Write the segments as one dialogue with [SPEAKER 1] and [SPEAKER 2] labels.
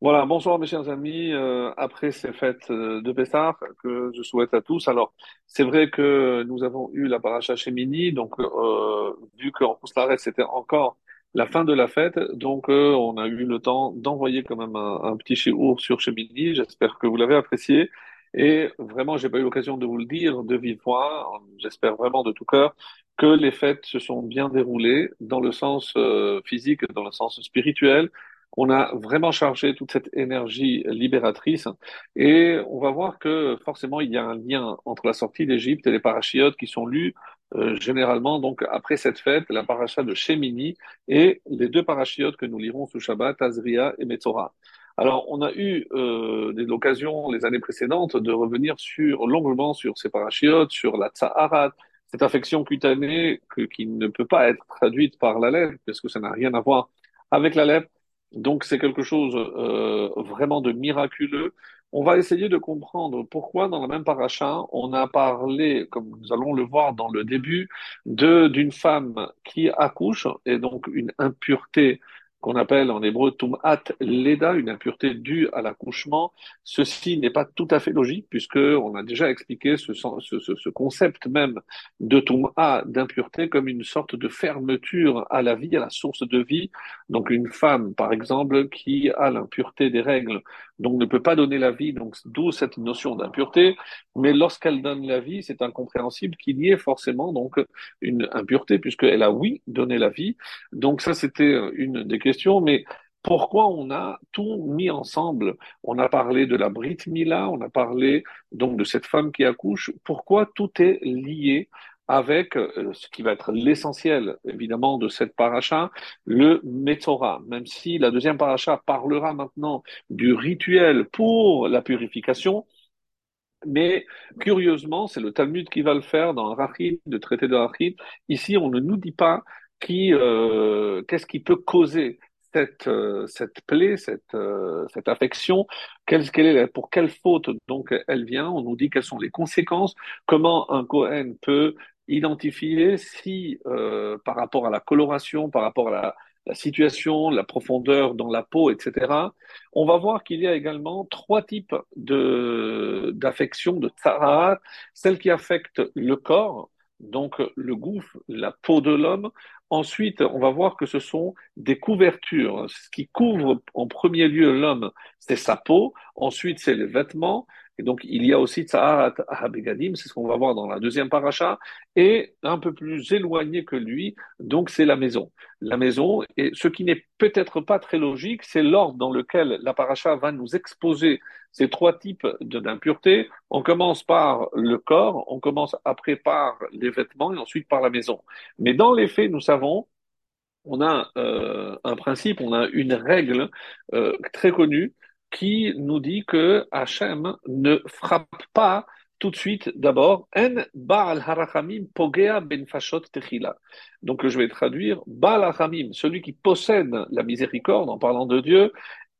[SPEAKER 1] Voilà, bonsoir mes chers amis. Euh, après ces fêtes euh, de Pessah que je souhaite à tous. Alors, c'est vrai que nous avons eu la paracha Shemini, donc euh, vu qu'en Kouslarès c'était encore la fin de la fête, donc euh, on a eu le temps d'envoyer quand même un, petit shiur sur Shemini. J'espère que vous l'avez apprécié. Et vraiment, j'ai pas eu l'occasion de vous le dire de vive voix. J'espère vraiment de tout cœur que les fêtes se sont bien déroulées dans le sens euh, physique, dans le sens spirituel on a vraiment chargé toute cette énergie libératrice et on va voir que forcément il y a un lien entre la sortie d'Égypte et les parachiotes qui sont lus euh, généralement donc après cette fête, la paracha de Shemini et les deux parachiotes que nous lirons sous Shabbat, Azria et Metzora. Alors, on a eu euh, l'occasion les années précédentes de revenir sur longuement sur ces parachiotes, sur la Tsaharat, cette affection cutanée que, qui ne peut pas être traduite par la lèvre, parce que ça n'a rien à voir avec la lèvre. Donc c'est quelque chose euh, vraiment de miraculeux. On va essayer de comprendre pourquoi dans la même paracha, on a parlé, comme nous allons le voir dans le début, d'une femme qui accouche et donc une impureté qu'on appelle en hébreu tum'at leda, une impureté due à l'accouchement. Ceci n'est pas tout à fait logique puisque on a déjà expliqué ce, ce, ce concept même de tum'a, d'impureté, comme une sorte de fermeture à la vie, à la source de vie. Donc une femme, par exemple, qui a l'impureté des règles, donc ne peut pas donner la vie, donc d'où cette notion d'impureté. Mais lorsqu'elle donne la vie, c'est incompréhensible qu'il y ait forcément donc une impureté puisqu'elle a oui donné la vie. Donc ça, c'était une des questions mais pourquoi on a tout mis ensemble? On a parlé de la Brit Mila, on a parlé donc de cette femme qui accouche. Pourquoi tout est lié avec euh, ce qui va être l'essentiel, évidemment, de cette paracha, le Metzora. Même si la deuxième paracha parlera maintenant du rituel pour la purification, mais curieusement, c'est le Talmud qui va le faire dans Rachid, le traité de Rachid. Ici, on ne nous dit pas qui, euh, qu'est-ce qui peut causer cette, euh, cette plaie, cette, euh, cette affection, quelle, quelle est, pour quelle faute donc elle vient, on nous dit quelles sont les conséquences, comment un Cohen peut identifier si euh, par rapport à la coloration, par rapport à la, la situation, la profondeur dans la peau, etc. On va voir qu'il y a également trois types de d'affections, de tsarat, celle qui affecte le corps, donc le gouffre, la peau de l'homme. Ensuite, on va voir que ce sont des couvertures. Ce qui couvre en premier lieu l'homme, c'est sa peau. Ensuite, c'est les vêtements. Et donc, il y a aussi Tsaharat Ahabegadim, c'est ce qu'on va voir dans la deuxième paracha, et un peu plus éloigné que lui, donc c'est la maison. La maison, et ce qui n'est peut-être pas très logique, c'est l'ordre dans lequel la paracha va nous exposer ces trois types d'impureté. On commence par le corps, on commence après par les vêtements et ensuite par la maison. Mais dans les faits, nous savons on a euh, un principe, on a une règle euh, très connue qui nous dit que Hachem ne frappe pas tout de suite d'abord en Baal Harachamim Pogea Ben Fashot Techila. Donc je vais traduire Baal Harachamim, celui qui possède la miséricorde en parlant de Dieu,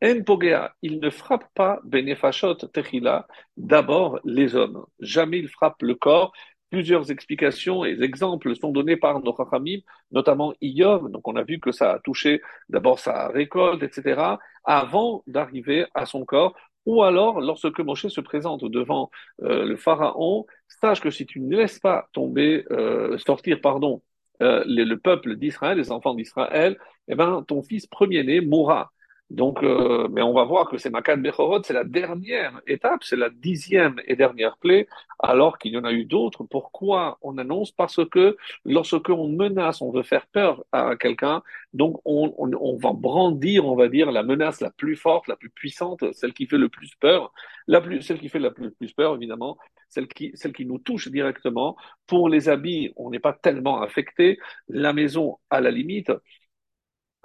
[SPEAKER 1] en Pogea, il ne frappe pas Ben Fashot Techila, d'abord les hommes. Jamais il frappe le corps, Plusieurs explications et exemples sont donnés par nos Chachamim, notamment Iyov. Donc, on a vu que ça a touché d'abord sa récolte, etc., avant d'arriver à son corps. Ou alors, lorsque Moshe se présente devant euh, le Pharaon, sache que si tu ne laisses pas tomber, euh, sortir, pardon, euh, le peuple d'Israël, les enfants d'Israël, eh ben, ton fils premier-né mourra. Donc, euh, mais on va voir que c'est Makan Bechorot, c'est la dernière étape, c'est la dixième et dernière plaie, alors qu'il y en a eu d'autres. Pourquoi on annonce? Parce que lorsque on menace, on veut faire peur à quelqu'un, donc on, on, on, va brandir, on va dire, la menace la plus forte, la plus puissante, celle qui fait le plus peur, la plus, celle qui fait la plus, plus peur, évidemment, celle qui, celle qui nous touche directement. Pour les habits, on n'est pas tellement affecté. La maison, à la limite,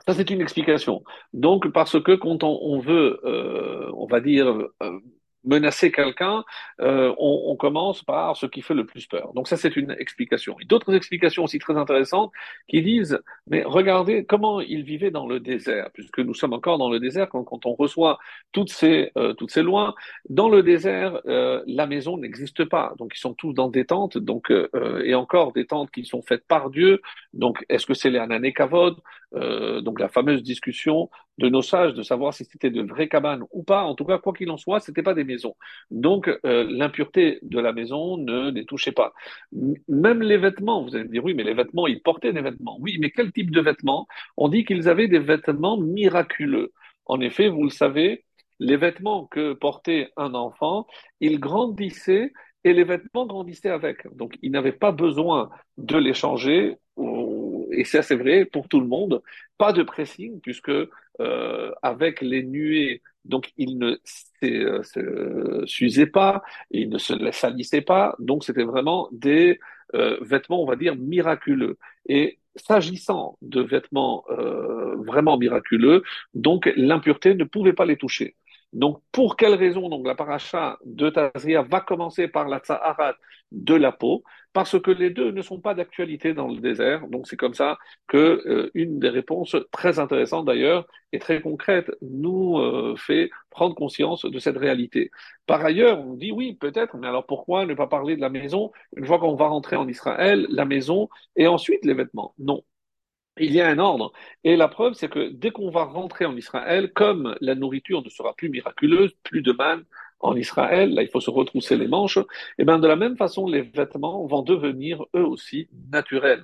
[SPEAKER 1] ça, c'est une explication. Donc, parce que quand on, veut, euh, on va dire, euh, menacer quelqu'un, euh, on, on, commence par ce qui fait le plus peur. Donc ça, c'est une explication. Et d'autres explications aussi très intéressantes qui disent, mais regardez comment ils vivaient dans le désert, puisque nous sommes encore dans le désert quand, quand on reçoit toutes ces, euh, toutes ces lois. Dans le désert, euh, la maison n'existe pas. Donc ils sont tous dans des tentes, donc, euh, et encore des tentes qui sont faites par Dieu. Donc est-ce que c'est les Ananekavod euh, donc la fameuse discussion de nos sages de savoir si c'était de vraies cabanes ou pas. En tout cas, quoi qu'il en soit, c'était pas des maisons. Donc euh, l'impureté de la maison ne les touchait pas. Même les vêtements, vous allez me dire oui, mais les vêtements, ils portaient des vêtements. Oui, mais quel type de vêtements? On dit qu'ils avaient des vêtements miraculeux. En effet, vous le savez, les vêtements que portait un enfant, il grandissait et les vêtements grandissaient avec. Donc, il n'avait pas besoin de les changer. Et ça, c'est vrai pour tout le monde. Pas de pressing, puisque euh, avec les nuées, donc il ne euh, s'usait pas, il ne se salissait pas. Donc, c'était vraiment des euh, vêtements, on va dire, miraculeux. Et s'agissant de vêtements vraiment miraculeux, donc l'impureté ne pouvait pas les toucher. Donc, pour quelle raison? Donc la paracha de Tazria va commencer par la tsaharat de la peau Parce que les deux ne sont pas d'actualité dans le désert. Donc, c'est comme ça que euh, une des réponses très intéressantes d'ailleurs et très concrète nous euh, fait prendre conscience de cette réalité. Par ailleurs, on dit oui, peut-être, mais alors pourquoi ne pas parler de la maison? Une fois qu'on va rentrer en Israël, la maison et ensuite les vêtements? Non, il y a un ordre. Et la preuve, c'est que dès qu'on va rentrer en Israël, comme la nourriture ne sera plus miraculeuse, plus de manne en Israël, là il faut se retrousser les manches, et bien de la même façon, les vêtements vont devenir eux aussi naturels.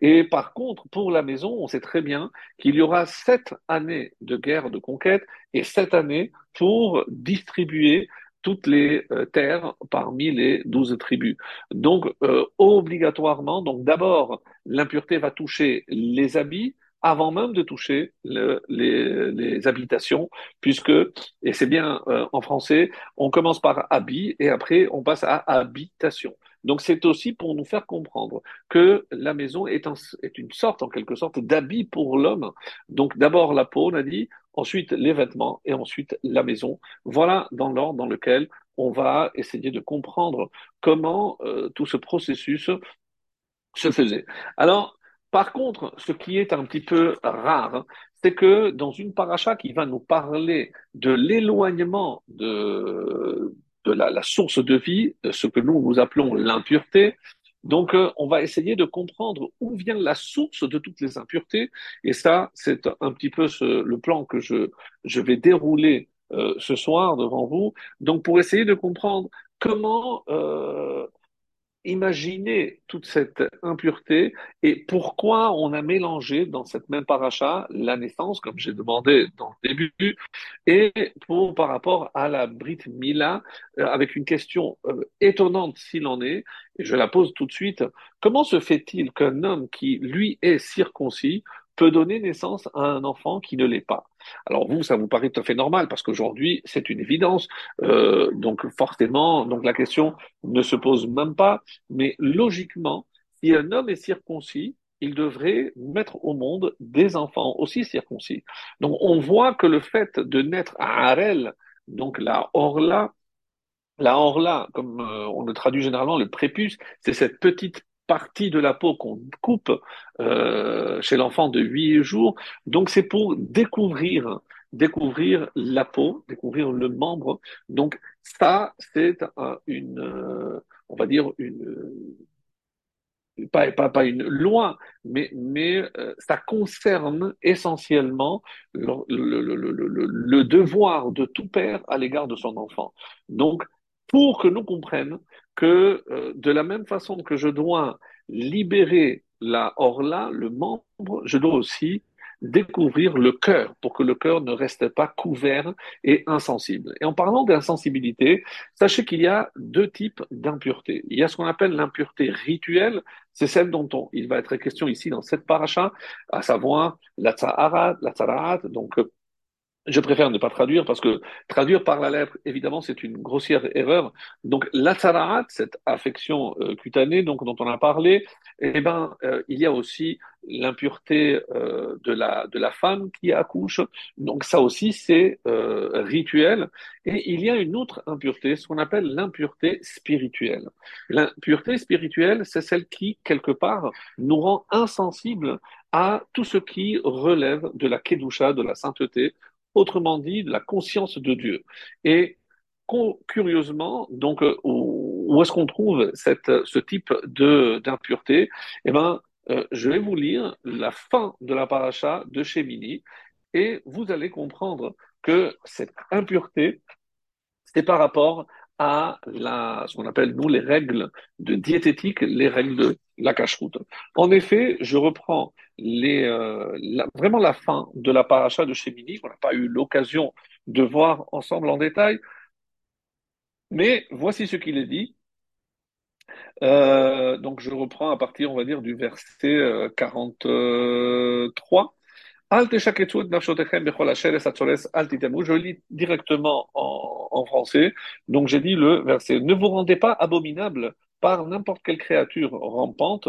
[SPEAKER 1] Et par contre, pour la maison, on sait très bien qu'il y aura sept années de guerre de conquête et sept années pour distribuer toutes les euh, terres parmi les douze tribus. Donc, euh, obligatoirement, donc d'abord, l'impureté va toucher les habits avant même de toucher le, les, les, habitations, puisque, et c'est bien euh, en français, on commence par habit et après on passe à habitation. Donc c'est aussi pour nous faire comprendre que la maison est, est une sorte, en quelque sorte, d'habit pour l'homme. Donc d'abord la peau, on a dit, ensuite les vêtements et ensuite la maison. Voilà dans l'ordre dans lequel on va essayer de comprendre comment euh, tout ce processus se faisait. Alors, par contre, ce qui est un petit peu rare, hein, c'est que dans une paracha qui va nous parler de l'éloignement de, de la, la, source de vie, ce que nous nous appelons l'impureté, donc, euh, on va essayer de comprendre où vient la source de toutes les impuretés. Et ça, c'est un petit peu le plan que je, je vais dérouler euh, ce soir devant vous. Donc, pour essayer de comprendre comment euh, imaginer toute cette impureté et pourquoi on a mélangé dans cette même paracha la naissance, comme j'ai demandé dans le début, et pour par rapport à la Brit Mila, euh, avec une question euh, étonnante s'il en est, et je la pose tout de suite. Comment se fait-il qu'un homme qui, lui, est circoncis peut donner naissance à un enfant qui ne l'est pas. Alors vous, ça vous paraît tout à fait normal parce qu'aujourd'hui, c'est une évidence. Euh, donc forcément, donc la question ne se pose même pas. Mais logiquement, si un homme est circoncis, il devrait mettre au monde des enfants aussi circoncis. Donc on voit que le fait de naître à Harel, donc la Orla, la Orla, comme euh, on le traduit généralement, le prépuce, c'est cette petite partie de la peau qu'on coupe euh, chez l'enfant de 8 jours. Donc c'est pour découvrir découvrir la peau, découvrir le membre. Donc ça, c'est une, euh, on va dire une, pas, pas, pas une loi, mais, mais euh, ça concerne essentiellement le, le, le, le, devoir de tout père à l'égard de son enfant. Donc, pour que nous comprenions que euh, de la même façon que je dois libérer la orla, le membre, je dois aussi découvrir le cœur pour que le cœur ne reste pas couvert et insensible. Et en parlant d'insensibilité, sachez qu'il y a deux types d'impureté. Il y a ce qu'on appelle l'impureté rituelle, c'est celle dont on, il va être question ici dans cette paracha, à savoir la tsaharat, la tsaraat, donc je préfère ne pas traduire parce que traduire par la lettre, évidemment, c'est une grossière erreur. Donc, la cette affection euh, cutanée donc, dont on a parlé, eh ben, euh, il y a aussi l'impureté euh, de, la, de la femme qui accouche. Donc, ça aussi, c'est rituel. Et il y a une autre impureté, ce qu'on appelle l'impureté spirituelle. L'impureté spirituelle, c'est celle qui, quelque part, nous rend insensibles à tout ce qui relève de la kedusha, de la sainteté, autrement dit la conscience de Dieu. Et curieusement, donc, euh, où, est-ce qu'on trouve ce type de d'impureté? Eh ben, euh, je vais vous lire la fin de la paracha de Shemini et vous allez comprendre que cette impureté, c'est par rapport à ce qu'on appelle, nous, les règles de diététique, les règles de la cache-route. En effet, je reprends euh, vraiment la fin de la paracha de Shemini, qu'on n'a pas eu l'occasion de voir ensemble en détail, mais voici ce qu'il est dit. Euh, donc je reprends à partir, on va dire, du verset 43. Je lis directement en, français. Donc j'ai dit le verset. Ne vous rendez pas abominable par n'importe quelle créature rampante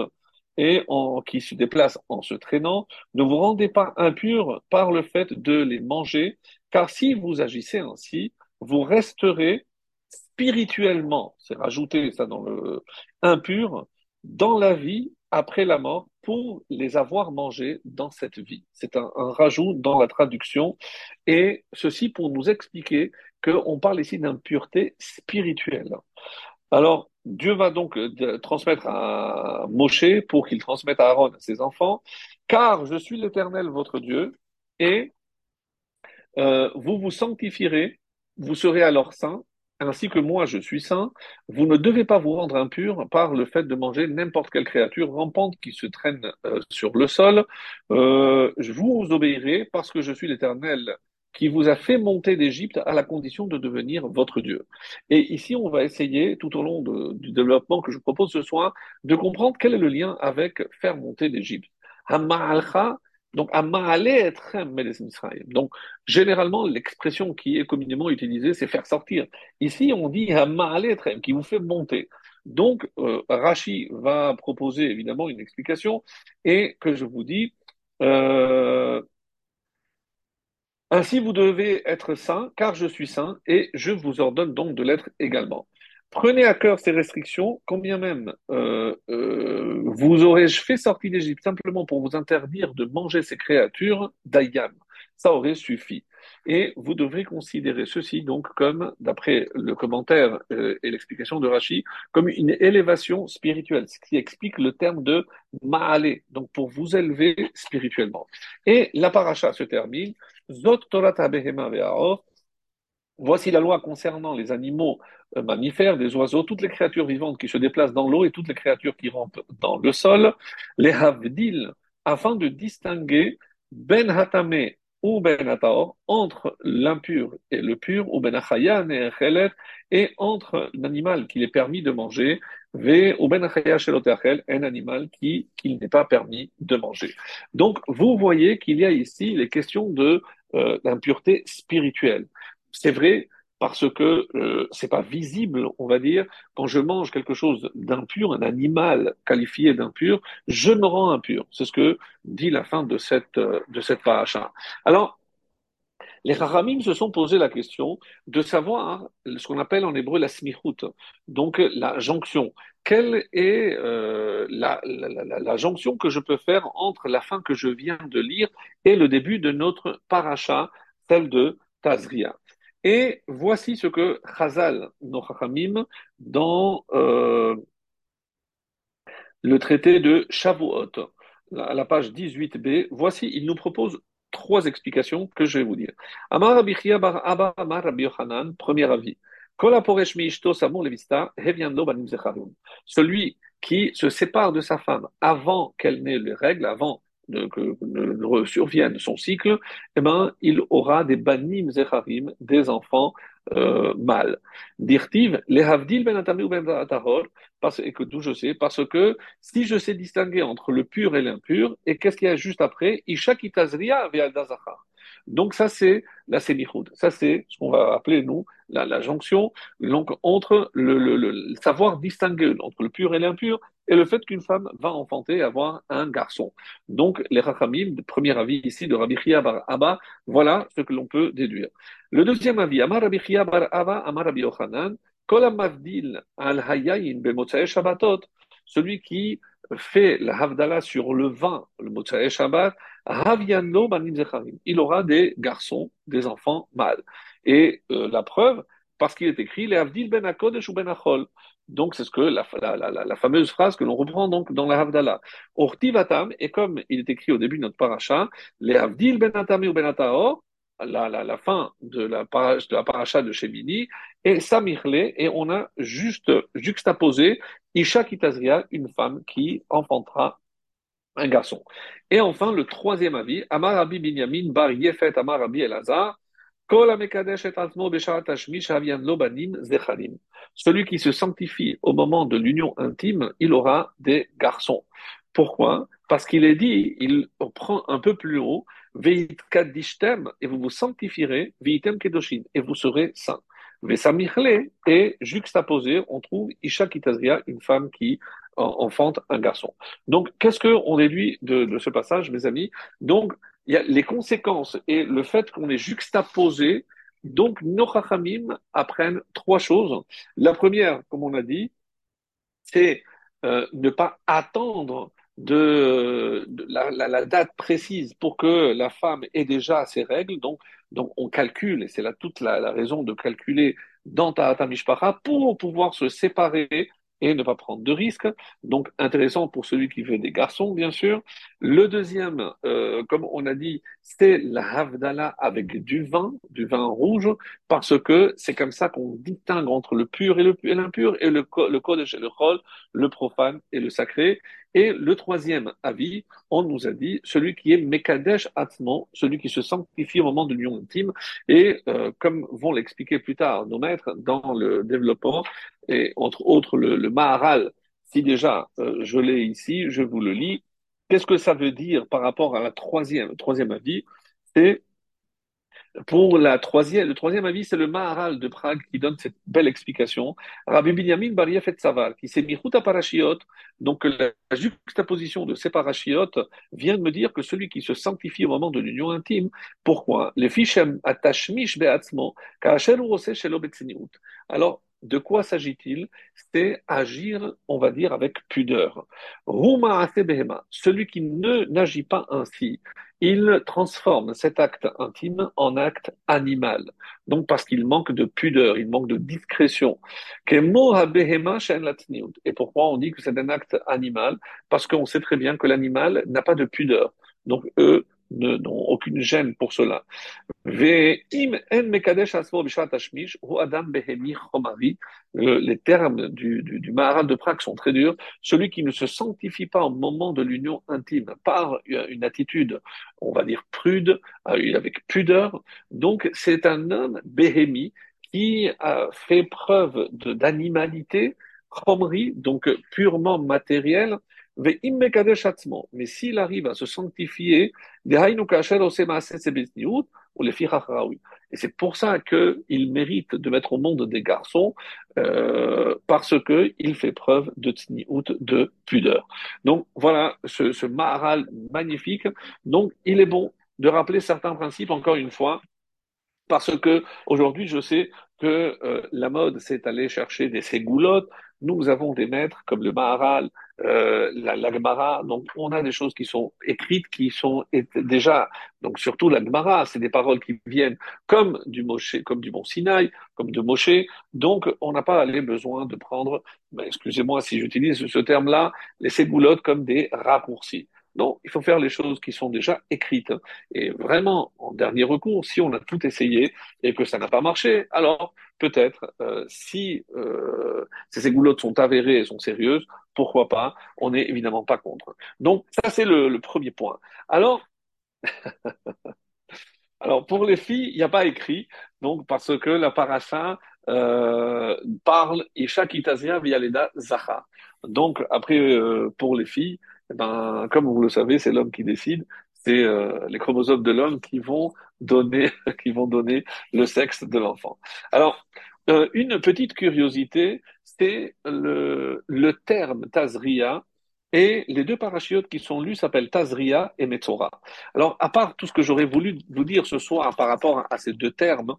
[SPEAKER 1] et qui se déplace en se traînant. Ne vous rendez pas impur par le fait de les manger, car si vous agissez ainsi, vous resterez spirituellement, c'est rajouter ça dans le impur, dans la vie après la mort pour les avoir mangés dans cette vie. C'est un, rajout dans la traduction et ceci pour nous expliquer qu'on parle ici d'impureté spirituelle. Alors, Dieu va donc euh, transmettre à Moshe pour qu'il transmette à Aaron, ses enfants, car je suis l'Éternel, votre Dieu, et euh, vous vous sanctifierez, vous serez alors saints, ainsi que moi je suis saint, vous ne devez pas vous rendre impur par le fait de manger n'importe quelle créature rampante qui se traîne euh, sur le sol. Euh, je vous obéirai parce que je suis l'Éternel qui vous a fait monter d'Égypte à la condition de devenir votre Dieu. Et ici, on va essayer, tout au long du développement que je propose ce soir, de comprendre quel est le lien avec faire monter d'Égypte. Donc, donc, généralement, l'expression qui est communément utilisée, c'est faire sortir. Ici, on dit qui vous fait monter. Donc, euh, Rashi va proposer évidemment une explication et que je vous dis, euh, ainsi vous devez être saint, car je suis saint, et je vous ordonne donc de l'être également. Prenez à cœur ces restrictions, combien même euh, euh, vous aurais-je fait sortir d'Égypte simplement pour vous interdire de manger ces créatures d'Ayam. Ça aurait suffi. Et vous devrez considérer ceci donc comme, d'après le commentaire euh, et l'explication de Rashi, comme une élévation spirituelle, ce qui explique le terme de ma'ale, donc pour vous élever spirituellement. Et la paracha se termine, Zot Voici la loi concernant les animaux euh, mammifères, des oiseaux, toutes les créatures vivantes qui se déplacent dans l'eau et toutes les créatures qui rampent dans le sol, les havdil, afin de distinguer ben hatame ou ben hataor, entre l'impur et le pur, ou ben achayan et et entre l'animal qu'il est permis de manger, ve ou ben un animal qui n'est pas permis de manger. Donc, vous voyez qu'il y a ici les questions de euh, l'impureté spirituelle. C'est vrai parce que euh, c'est pas visible, on va dire. Quand je mange quelque chose d'impur, un animal qualifié d'impur, je me rends impur. C'est ce que dit la fin de cette euh, de cette paracha. Alors, les Rahamim se sont posé la question de savoir ce qu'on appelle en hébreu la smichut, donc la jonction. Quelle est euh, la, la, la, jonction que je peux faire entre la fin que je viens de lire et le début de notre paracha, celle de Tazria? Et voici ce que Chazal Nochachamim, dans euh, le traité de Shavuot, à la page 18b, voici, il nous propose trois explications que je vais vous dire. Amar Rabbi bar Abba Amar Rabbi Yochanan, premier avis. Celui qui se sépare de sa femme avant qu'elle n'ait les règles, avant que ne survienne son cycle, eh ben, il aura des banim zecharim, des enfants euh, mâles. Dirtiv, les havdil ben ou ben parce et que d'où je sais, parce que si je sais distinguer entre le pur et l'impur, et qu'est-ce qu'il y a juste après, isha kitazria ve'aldazachar. Donc ça c'est la sémichoud. Ça c'est ce qu'on va appeler nous la, la jonction donc, entre le, le, le, savoir distinguer entre le pur et l'impur et le fait qu'une femme va enfanter et avoir un garçon. Donc, les Rachamim, premier avis ici de Rabbi Chia bar Abba, voilà ce que l'on peut déduire. Le deuxième avis, Amar Rabbi Chia bar Abba, Amar Rabbi celui qui fait la havdala sur le vin, le motzae shabbat, il aura des garçons, des enfants mâles. Et euh, la preuve, parce qu'il est écrit, les avdil ben akodesh ou ben achol, Donc, c'est ce que la, la, la, la, fameuse phrase que l'on reprend donc dans la Havdalah. Ortivatam, et comme il est écrit au début de notre paracha, les Havdil benatam ou benataor, la, la, la, fin de la, paracha, de la paracha de Shemini, et Samirle, et on a juste juxtaposé Isha Kitazria, une femme qui enfantera un garçon. Et enfin, le troisième avis, Amar Rabbi Binyamin Bar Yefet Amar Rabbi Elazar, celui qui se sanctifie au moment de l'union intime, il aura des garçons. Pourquoi? Parce qu'il est dit, il prend un peu plus haut, et vous vous sanctifierez, et vous serez saints. Vesamichle, et juxtaposé, on trouve Isha Kitazria, une femme qui enfante un garçon. Donc, qu'est-ce qu'on déduit de, de ce passage, mes amis? Donc, il y a les conséquences et le fait qu'on est juxtaposé. Donc, nos chachamim apprennent trois choses. La première, comme on a dit, c'est euh, ne pas attendre de, la, la, la, date précise pour que la femme ait déjà ses règles. Donc, donc on calcule, et c'est là toute la, la, raison de calculer dans ta pour pouvoir se séparer et ne pas prendre de risques. Donc intéressant pour celui qui veut des garçons, bien sûr. Le deuxième, euh, comme on a dit, c'est la havdala avec du vin, du vin rouge, parce que c'est comme ça qu'on distingue entre le pur et l'impur, et, le, le et le profane et le sacré. Et le troisième avis, on nous a dit celui qui est Mekadesh Atman, celui qui se sanctifie au moment de l'union intime. Et euh, comme vont l'expliquer plus tard nos maîtres dans le développement, et entre autres le, le Maharal, si déjà euh, je l'ai ici, je vous le lis. Qu'est-ce que ça veut dire par rapport à la troisième, troisième avis? C'est pour la troisième, le troisième avis, c'est le Maharal de Prague qui donne cette belle explication. Rabbi Binyamin Bar et qui s'est mis à parashiot, donc la juxtaposition de ces parachiotes vient de me dire que celui qui se sanctifie au moment de l'union intime, pourquoi? Les fichem atashmish be'atzmo, Alors, de quoi s'agit-il? C'est agir, on va dire, avec pudeur. Celui qui ne n'agit pas ainsi, il transforme cet acte intime en acte animal. Donc parce qu'il manque de pudeur, il manque de discrétion. Et pourquoi on dit que c'est un acte animal? Parce qu'on sait très bien que l'animal n'a pas de pudeur. Donc eux n'ont aucune gêne pour cela. Les termes du, du, du Maharal de Prague sont très durs. Celui qui ne se sanctifie pas au moment de l'union intime par une attitude, on va dire prude, avec pudeur, donc c'est un homme béhémi qui a fait preuve d'animalité, donc purement matériel, mais s'il arrive à se sanctifier, et c'est pour ça qu'il mérite de mettre au monde des garçons, euh, parce qu'il fait preuve de tsniout, de pudeur. Donc voilà ce, ce maharal magnifique. Donc il est bon de rappeler certains principes encore une fois, parce que aujourd'hui je sais que euh, la mode, c'est aller chercher des ségoulottes. Nous avons des maîtres comme le Maharal, euh, la, la. Donc, on a des choses qui sont écrites, qui sont déjà, donc surtout la Gemara, c'est des paroles qui viennent comme du Moshe, comme du Mont Sinaï, comme de Moshe. Donc, on n'a pas les besoin de prendre, ben, excusez-moi si j'utilise ce terme-là, les ségoulottes comme des raccourcis. Non, il faut faire les choses qui sont déjà écrites. Et vraiment, en dernier recours, si on a tout essayé et que ça n'a pas marché, alors peut-être, euh, si euh, ces égoulottes sont avérées et sont sérieuses, pourquoi pas On n'est évidemment pas contre. Donc ça, c'est le, premier point. Alors, alors pour les filles, il n'y a pas écrit, donc parce que la paracha euh, parle Isha Kitazia Vialeda Zacha. Donc après, euh, pour les filles, eh ben, comme vous le savez, c'est l'homme qui décide. C'est euh, les chromosomes de l'homme qui vont donner, qui vont donner le sexe de l'enfant. Alors, euh, une petite curiosité, c'est le, terme Tazria et les deux parachiotes qui sont lus s'appellent Tazria et Metzora. Alors, à part tout ce que j'aurais voulu vous dire ce soir par rapport à ces deux termes,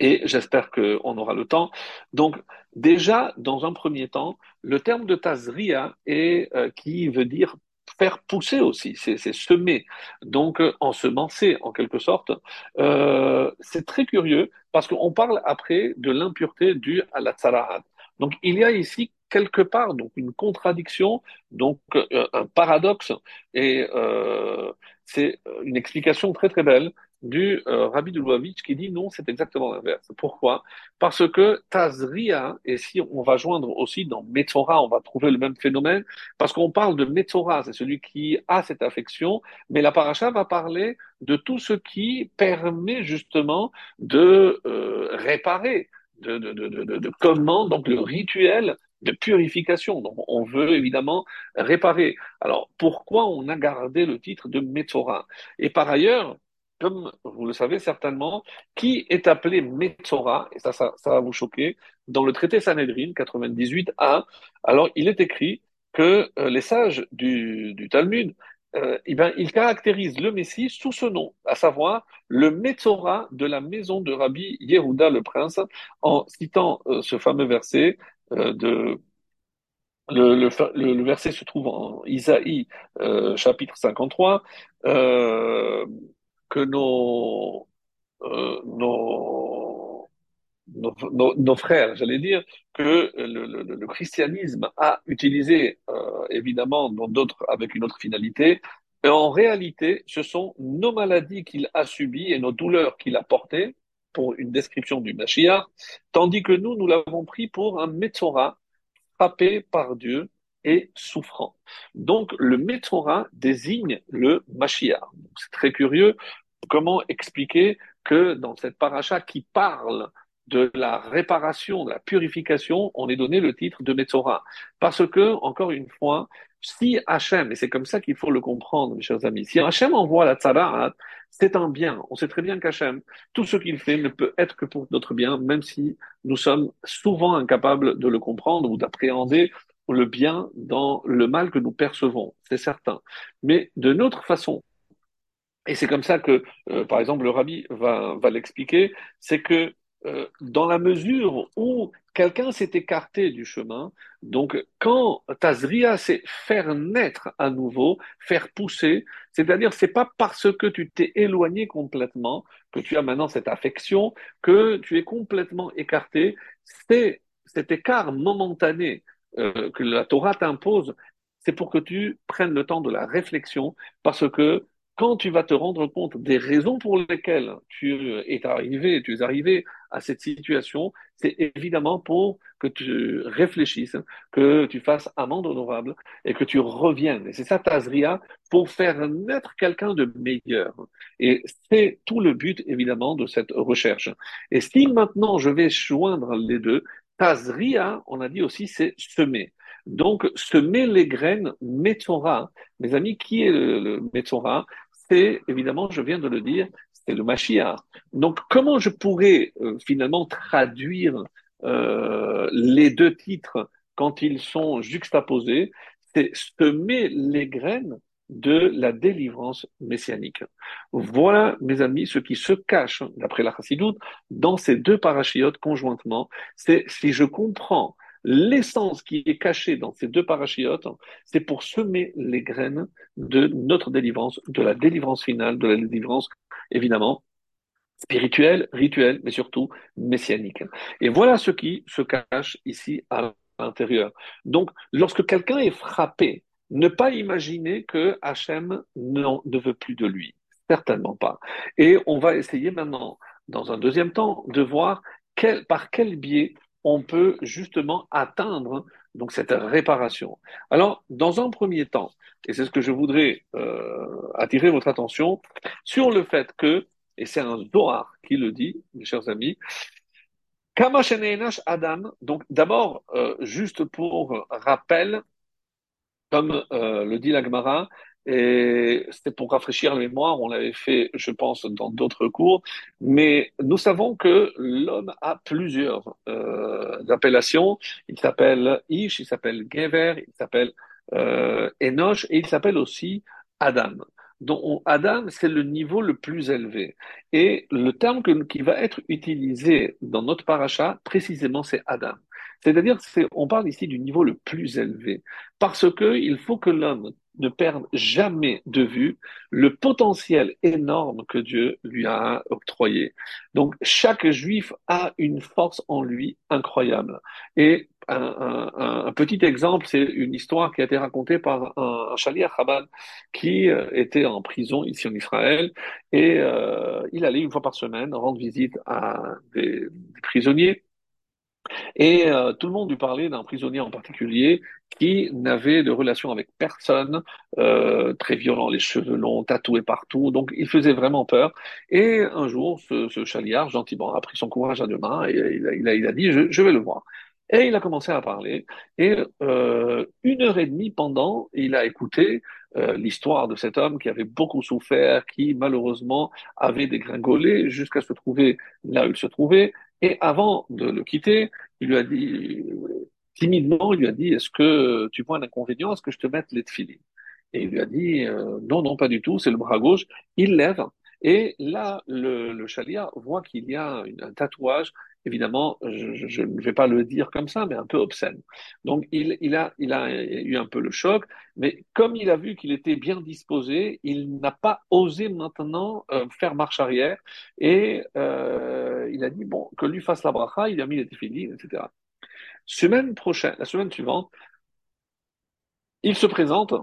[SPEAKER 1] et j'espère qu'on aura le temps. Donc, déjà, dans un premier temps, le terme de Tazria, est, euh, qui veut dire faire pousser aussi, c'est semer, donc euh, ensemencer en quelque sorte. Euh, c'est très curieux parce qu'on parle après de l'impureté due à la tsarahat. Donc il y a ici quelque part donc une contradiction, donc euh, un paradoxe, et euh, c'est une explication très très belle du euh, Rabbi de Lubavitch qui dit non, c'est exactement l'inverse. Pourquoi? Parce que Tazria, et si on va joindre aussi dans Metzora, on va trouver le même phénomène, parce qu'on parle de Metzora, c'est celui qui a cette affection, mais la paracha va parler de tout ce qui permet justement de euh, réparer, de, de, comment, donc le rituel de purification. Donc, on veut évidemment réparer. Alors, pourquoi on a gardé le titre de Metzora? Et par ailleurs, comme vous le savez certainement, qui est appelé Metzora, et ça, ça, va vous choquer, dans le traité Sanhedrin 98a, alors il est écrit que euh, les sages du, du Talmud, euh, eh ben, ils caractérisent le Messie sous ce nom, à savoir le Metzora de la maison de Rabbi Yehuda le prince, en citant euh, ce fameux verset de le, verset se trouve en Isaïe chapitre 53. Euh, que nos, euh, nos, frères, j'allais dire, que le, christianisme a utilisé, euh, évidemment, dans d'autres, avec une autre finalité. Et en réalité, ce sont nos maladies qu'il a subies et nos douleurs qu'il a portées, pour une description du Mashiach, tandis que nous, nous l'avons pris pour un Metzora frappé par Dieu et souffrant. Donc, le Metzora désigne le Mashiach. C'est très curieux Comment expliquer que dans cette paracha qui parle de la réparation, de la purification, on est donné le titre de Metzora Parce que, encore une fois, si Hachem, et c'est comme ça qu'il faut le comprendre, mes chers amis, si Hachem envoie la tzara, c'est un bien. On sait très bien qu'Hachem, tout ce qu'il fait ne peut être que pour notre bien, même si nous sommes souvent incapables de le comprendre ou d'appréhender le bien dans le mal que nous percevons, c'est certain. Mais de notre façon et c'est comme ça que, euh, par exemple, le rabbi va, va l'expliquer, c'est que euh, dans la mesure où quelqu'un s'est écarté du chemin, donc quand Tazria, c'est faire naître à nouveau, faire pousser, c'est-à-dire c'est pas parce que tu t'es éloigné complètement, que tu as maintenant cette affection, que tu es complètement écarté, c'est cet écart momentané euh, que la Torah t'impose, c'est pour que tu prennes le temps de la réflexion, parce que quand tu vas te rendre compte des raisons pour lesquelles tu es arrivé, tu es arrivé à cette situation, c'est évidemment pour que tu réfléchisses, que tu fasses amende honorable et que tu reviennes. Et c'est ça, Tazria, pour faire naître quelqu'un de meilleur. Et c'est tout le but, évidemment, de cette recherche. Et si maintenant je vais joindre les deux, Tazria, on a dit aussi, c'est semer. Donc, semer les graines Metzora. Mes amis, qui est le, le Metzora? C'est évidemment, je viens de le dire, c'est le Mashiach. Donc, comment je pourrais euh, finalement traduire euh, les deux titres quand ils sont juxtaposés? C'est semer les graines de la délivrance messianique. Voilà, mes amis, ce qui se cache, d'après la Chassidoute, dans ces deux parachiotes conjointement. C'est si je comprends L'essence qui est cachée dans ces deux parachiotes, c'est pour semer les graines de notre délivrance, de la délivrance finale, de la délivrance, évidemment, spirituelle, rituelle, mais surtout messianique. Et voilà ce qui se cache ici à l'intérieur. Donc, lorsque quelqu'un est frappé, ne pas imaginer que Hachem ne veut plus de lui. Certainement pas. Et on va essayer maintenant, dans un deuxième temps, de voir quel, par quel biais on peut justement atteindre donc cette réparation. Alors, dans un premier temps, et c'est ce que je voudrais euh, attirer votre attention sur le fait que, et c'est un Zohar qui le dit, mes chers amis, Kama Adam, donc d'abord, euh, juste pour rappel, comme euh, le dit l'Agmara, et c'était pour rafraîchir la mémoire, on l'avait fait, je pense, dans d'autres cours, mais nous savons que l'homme a plusieurs euh, appellations. Il s'appelle Ish, il s'appelle Gever, il s'appelle euh, Enoch, et il s'appelle aussi Adam. Donc Adam, c'est le niveau le plus élevé. Et le terme qui va être utilisé dans notre paracha, précisément, c'est Adam. C'est-à-dire, on parle ici du niveau le plus élevé, parce que il faut que l'homme ne perde jamais de vue le potentiel énorme que Dieu lui a octroyé. Donc chaque juif a une force en lui incroyable. Et un, petit exemple, c'est une histoire qui a été racontée par un, un chalier Chabad qui euh, était en prison ici en Israël et euh, il allait une fois par semaine rendre visite à des prisonniers et euh, tout le monde lui parlait d'un prisonnier en particulier qui n'avait de relation avec personne, euh, très violent, les cheveux longs, tatoué partout, donc il faisait vraiment peur. Et un jour, ce, chaliard, gentiment, a pris son courage à deux mains et il a, dit, je, vais le voir. Et il a commencé à parler. Et euh, une heure et demie pendant, il a écouté l'histoire de cet homme qui avait beaucoup souffert, qui malheureusement avait dégringolé jusqu'à se trouver là où il se trouvait. Et avant de le quitter, il lui a dit, timidement, il lui a dit, est-ce que tu vois un inconvénient, est-ce que je te mette les tefilines? Et il lui a dit, euh, non, non, pas du tout, c'est le bras gauche. Il lève. Et là, le, chalia voit qu'il y a un tatouage évidemment, je, ne vais pas le dire comme ça, mais un peu obscène. Donc, il, il, a, il a eu un peu le choc, mais comme il a vu qu'il était bien disposé, il n'a pas osé maintenant euh, faire marche arrière, et euh, il a dit, bon, que lui fasse la bracha, il a mis les tefillines, etc. Semaine prochaine, la semaine suivante, il se présente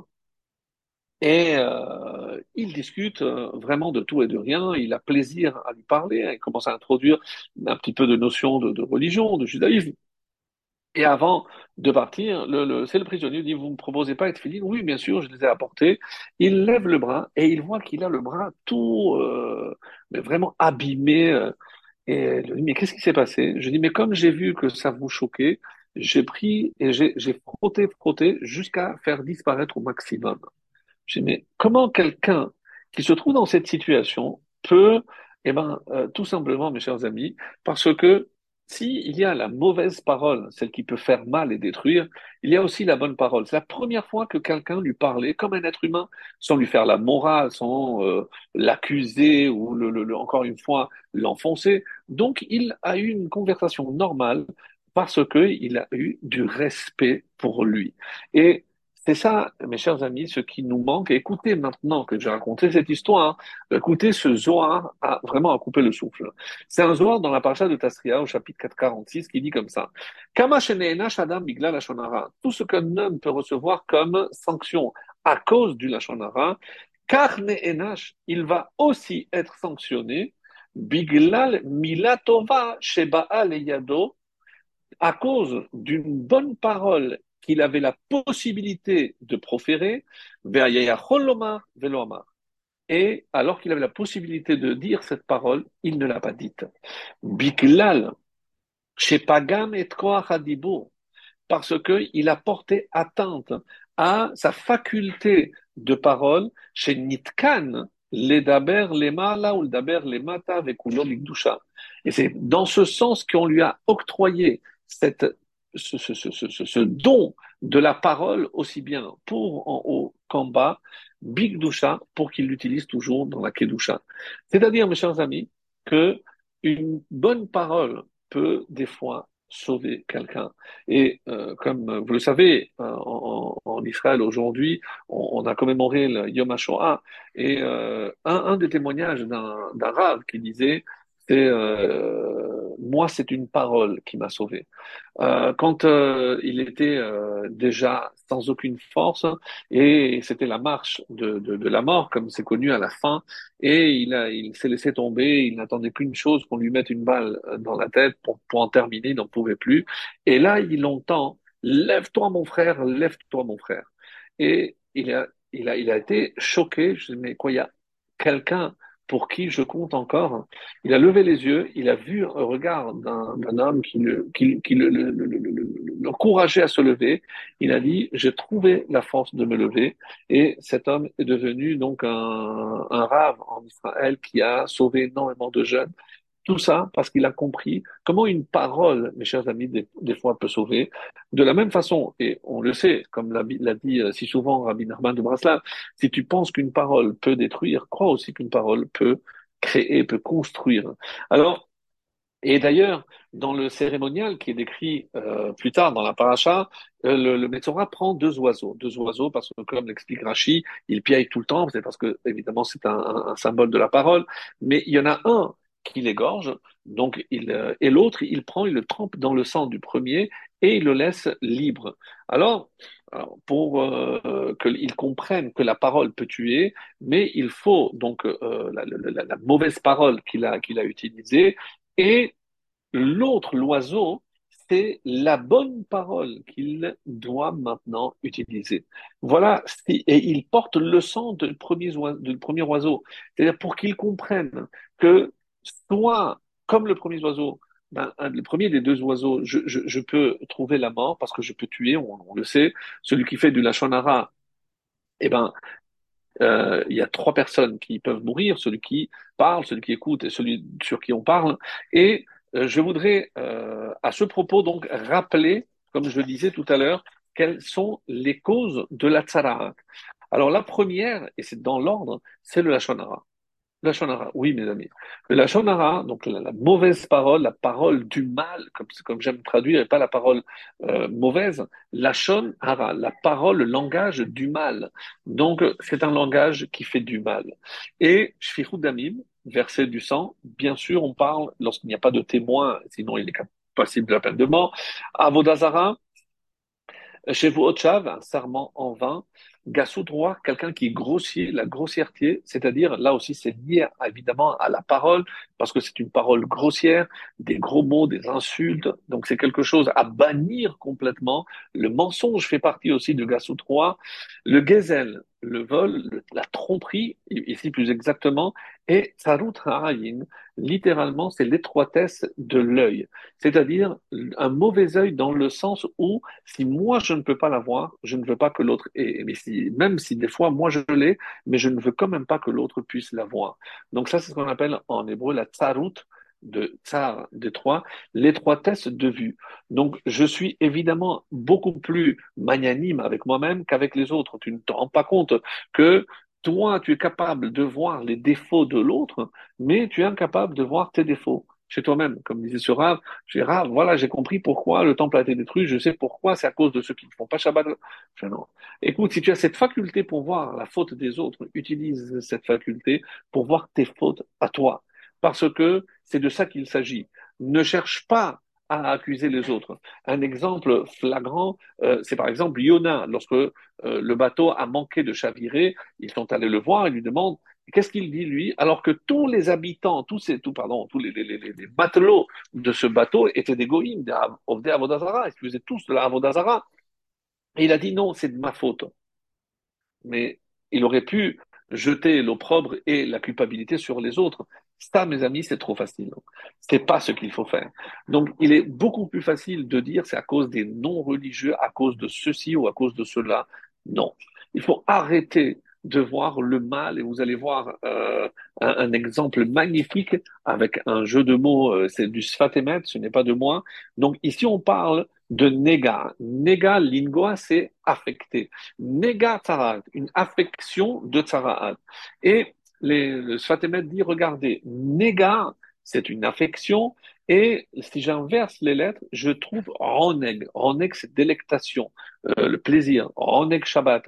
[SPEAKER 1] et euh, il discute euh, vraiment de tout et de rien. Il a plaisir à lui parler. Il commence à introduire un petit peu de notions de, religion, de judaïsme. Et avant de partir, le, le, c'est le prisonnier dit, vous ne me proposez pas être fidèle Oui, bien sûr, je les ai apportés. Il lève le bras et il voit qu'il a le bras tout euh, mais vraiment abîmé. Euh, et il dit, mais qu'est-ce qui s'est passé? Je dis, mais comme j'ai vu que ça vous choquait, j'ai pris et j'ai frotté, frotté jusqu'à faire disparaître au maximum. Mais comment quelqu'un qui se trouve dans cette situation peut, eh ben, euh, tout simplement, mes chers amis, parce que s'il y a la mauvaise parole, celle qui peut faire mal et détruire, il y a aussi la bonne parole. C'est la première fois que quelqu'un lui parlait comme un être humain, sans lui faire la morale, sans euh, l'accuser ou le, encore une fois l'enfoncer. Donc il a eu une conversation normale parce qu'il a eu du respect pour lui. Et c'est ça, mes chers amis, ce qui nous manque. Écoutez maintenant que j'ai raconté cette histoire, écoutez ce Zohar a vraiment à couper le souffle. C'est un Zohar dans la paracha de Tasria au chapitre 446 qui dit comme ça. Tout ce qu'un homme peut recevoir comme sanction à cause du Lachonara, car il va aussi être sanctionné biglal milatova shebaal yado à cause d'une bonne parole qu'il avait la possibilité de proférer, et alors qu'il avait la possibilité de dire cette parole, il ne l'a pas dite. Biklal, Shepagam et parce qu'il a porté atteinte à sa faculté de parole chez Nitkan, les daber les mala ou le daber les mata avec Et c'est dans ce sens qu'on lui a octroyé cette ce, don de la parole aussi bien pour en haut qu'en bas, Big Dusha, pour qu'il l'utilise toujours dans la Kedusha. C'est-à-dire, mes chers amis, que une bonne parole peut des fois sauver quelqu'un. Et euh, comme vous le savez, euh, en, Israël aujourd'hui, on, a commémoré le Yom HaShoah, et euh, un, un, des témoignages d'un rave qui disait c'est moi, c'est une parole qui m'a sauvé. Euh, quand euh, il était euh, déjà sans aucune force et c'était la marche de, de, la mort, comme c'est connu à la fin, et il, il s'est laissé tomber. Il n'attendait qu'une chose qu'on lui mette une balle dans la tête pour, pour en terminer. Il n'en pouvait plus. Et là, il entend "Lève-toi, mon frère, lève-toi, mon frère." Et il a, il a, il a été choqué. Je dis mais quoi, il y a quelqu'un pour qui je compte encore. Il a levé les yeux, il a vu un regard d'un homme qui, le, qui, qui l'encourageait à se lever. Il a dit, j'ai trouvé la force de me lever. Et cet homme est devenu donc un, un rave en Israël qui a sauvé énormément de jeunes. Tout ça parce qu'il a compris comment une parole, mes chers amis, des, fois peut sauver. De la même façon, et on le sait, comme l'a dit euh, si souvent Rabbi Narman de Braslav, si tu penses qu'une parole peut détruire, crois aussi qu'une parole peut créer, peut construire. Alors, et d'ailleurs, dans le cérémonial qui est décrit euh, plus tard dans la paracha, euh, le, le Metzora prend deux oiseaux. Deux oiseaux parce que, comme l'explique Rashi, il piaille tout le temps, c'est parce que, évidemment, c'est un, un, symbole de la parole. Mais il y en a un qui l'égorge, donc il, euh, et l'autre, il prend, il le trempe dans le sang du premier, et il le laisse libre. Alors, pour euh, qu'ils comprennent que la parole peut tuer, mais il faut donc euh, la, mauvaise parole qu'il a, utilisée et l'autre, l'oiseau, c'est la bonne parole qu'il doit maintenant utiliser. Voilà, et il porte le sang du premier, du premier oiseau. C'est-à-dire pour qu'il comprenne que soit, comme le premier oiseau, ben, le premier des deux oiseaux, je, je, je, peux trouver la mort parce que je peux tuer, on, le sait. Celui qui fait du lachonara, eh ben, euh, il y a trois personnes qui peuvent mourir, celui qui parle, celui qui écoute et celui sur qui on parle. Et euh, je voudrais euh, à ce propos donc rappeler, comme je le disais tout à l'heure, quelles sont les causes de la tsara. Alors la première, et c'est dans l'ordre, c'est le lachonara. La shonara, oui, mes amis. La shonara, donc la, mauvaise parole, la parole du mal, comme, comme j'aime traduire, et pas la parole euh, mauvaise, la shonara, la parole, le langage du mal. Donc, c'est un langage qui fait du mal. Et shfiru damim, verser du sang, bien sûr, on parle lorsqu'il n'y a pas de témoin, sinon il est possible de la peine de mort. Avodazara, chez vous, un serment en vain. Gassou quelqu'un qui est grossier, la grossièreté, c'est-à-dire, là aussi, c'est lié évidemment à la parole, parce que c'est une parole grossière, des gros mots, des insultes, donc c'est quelque chose à bannir complètement. Le mensonge fait partie aussi de Gassou. Le gazelle, le vol, la tromperie, ici plus exactement, et Sarut Ha'ayin, littéralement, c'est l'étroitesse de l'œil. C'est-à-dire un mauvais œil dans le sens où, si moi je ne peux pas l'avoir, je ne veux pas que l'autre ait. Même si des fois moi je l'ai, mais je ne veux quand même pas que l'autre puisse l'avoir. Donc ça, c'est ce qu'on appelle en hébreu la tsarut de tsar d'étroit, l'étroitesse de vue. Donc, je suis évidemment beaucoup plus magnanime avec moi-même qu'avec les autres. Tu ne te rends pas compte que toi, tu es capable de voir les défauts de l'autre, mais tu es incapable de voir tes défauts chez toi-même. Comme disait ce Rav, dis, Rav, voilà, j'ai compris pourquoi le temple a été détruit, je sais pourquoi, c'est à cause de ceux qui ne font pas Shabbat. Non. Écoute, si tu as cette faculté pour voir la faute des autres, utilise cette faculté pour voir tes fautes à toi. Parce que c'est de ça qu'il s'agit. Ne cherche pas à accuser les autres. Un exemple flagrant, euh, c'est par exemple Yona, lorsque euh, le bateau a manqué de chavirer, ils sont allés le voir et lui demandent qu'est-ce qu'il dit lui, alors que tous les habitants, tous ces, pardon, tous les, les, les, matelots de ce bateau étaient des goïms, des Avodazara, ils faisaient tous de la Avodazara. Il a dit non, c'est de ma faute. Mais il aurait pu jeter l'opprobre et la culpabilité sur les autres. Ça, mes amis, c'est trop facile. C'est pas ce qu'il faut faire. Donc, il est beaucoup plus facile de dire c'est à cause des non-religieux, à cause de ceci ou à cause de cela. Non. Il faut arrêter de voir le mal et vous allez voir euh, un, exemple magnifique avec un jeu de mots, euh, c'est du Sfatemet, ce n'est pas de moi. Donc ici on parle de nega. Nega lingua, c'est affecté. Nega tzarat, une affection de tzaraat. Et le Sfatemet dit, regardez, nega, c'est une affection, et si j'inverse les lettres, je trouve roneg. Roneg, c'est délectation, euh, le plaisir. Roneg Shabbat.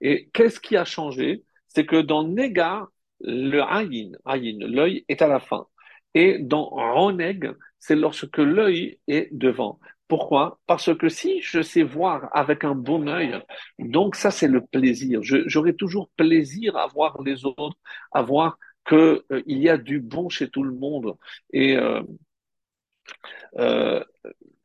[SPEAKER 1] Et qu'est-ce qui a changé? C'est que dans Nega, le ayin, ayin l'œil est à la fin. Et dans Roneg, c'est lorsque l'œil est devant. Pourquoi? Parce que si je sais voir avec un bon œil, donc ça c'est le plaisir. J'aurai toujours plaisir à voir les autres, à voir qu'il euh, y a du bon chez tout le monde. Et euh, euh,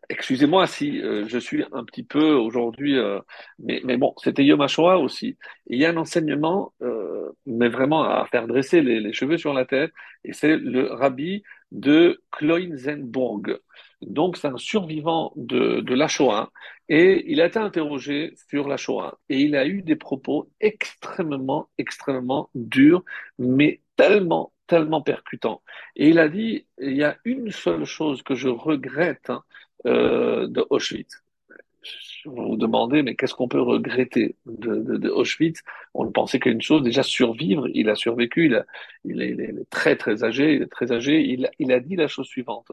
[SPEAKER 1] Excusez-moi si euh, je suis un petit peu aujourd'hui, euh, mais, mais bon, c'était Yom HaShoah aussi. il y a un enseignement, euh, mais vraiment à faire dresser les, les cheveux sur la tête, et c'est le rabbi de Kloinzenburg. Donc, c'est un survivant de, de la Shoah, et il a été interrogé sur la Shoah, et il a eu des propos extrêmement, extrêmement durs, mais tellement, tellement percutants. Et il a dit, il y a une seule chose que je regrette, hein, euh, de Auschwitz. Vous vous demandez, mais qu'est-ce qu'on peut regretter de, de, de, Auschwitz? On ne pensait qu'une chose, déjà survivre. Il a survécu, il, a, il, est, il, est, très très âgé, il est très âgé. Il, il a dit la chose suivante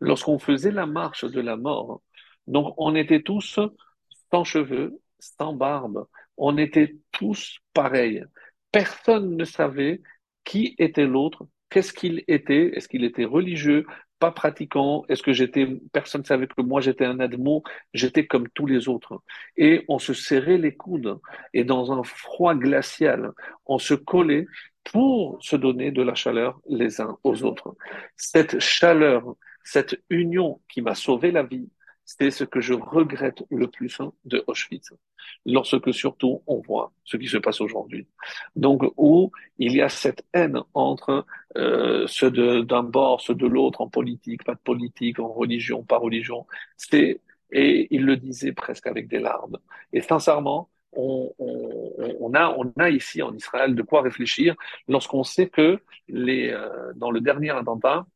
[SPEAKER 1] lorsqu'on faisait la marche de la mort, donc on était tous sans cheveux, sans barbe, on était tous pareils. Personne ne savait qui était l'autre, qu'est-ce qu'il était, est-ce qu'il était religieux, pas pratiquant Est-ce que j'étais, personne ne savait que moi j'étais un admo J'étais comme tous les autres. Et on se serrait les coudes et dans un froid glacial, on se collait pour se donner de la chaleur les uns aux autres. Cette chaleur, cette union qui m'a sauvé la vie, c'est ce que je regrette le plus hein, de Auschwitz, lorsque surtout on voit ce qui se passe aujourd'hui. Donc où il y a cette haine entre euh, ceux d'un bord, ceux de l'autre, en politique, pas de politique, en religion, pas religion. C'est et il le disait presque avec des larmes. Et sincèrement, on, on, on, a, on a ici en Israël de quoi réfléchir lorsqu'on sait que les, euh, dans le dernier attentat,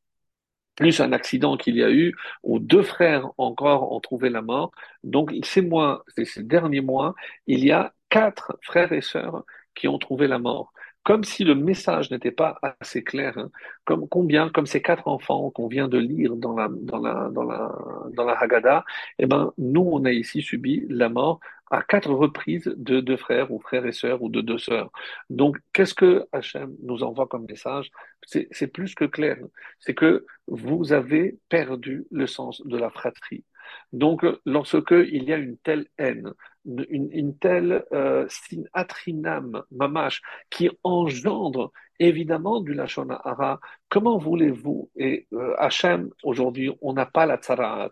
[SPEAKER 1] plus un accident qu'il y a eu, où deux frères encore ont trouvé la mort. Donc, ces mois, ces derniers mois, il y a quatre frères et sœurs qui ont trouvé la mort. Comme si le message n'était pas assez clair, hein. comme combien, comme ces quatre enfants qu'on vient de lire dans la dans la dans la dans la Haggadah, eh ben nous on a ici subi la mort à quatre reprises de deux frères ou frères et sœurs ou de deux sœurs. Donc, qu'est-ce que Hachem nous envoie comme message? C'est plus que clair. C'est que vous avez perdu le sens de la fratrie. Donc, lorsque il y a une telle haine, une, telle euh, atrinam, mamash, qui engendre évidemment du Lachon Hara. Comment voulez-vous? Et euh, Hachem, aujourd'hui, on n'a pas la tsarat,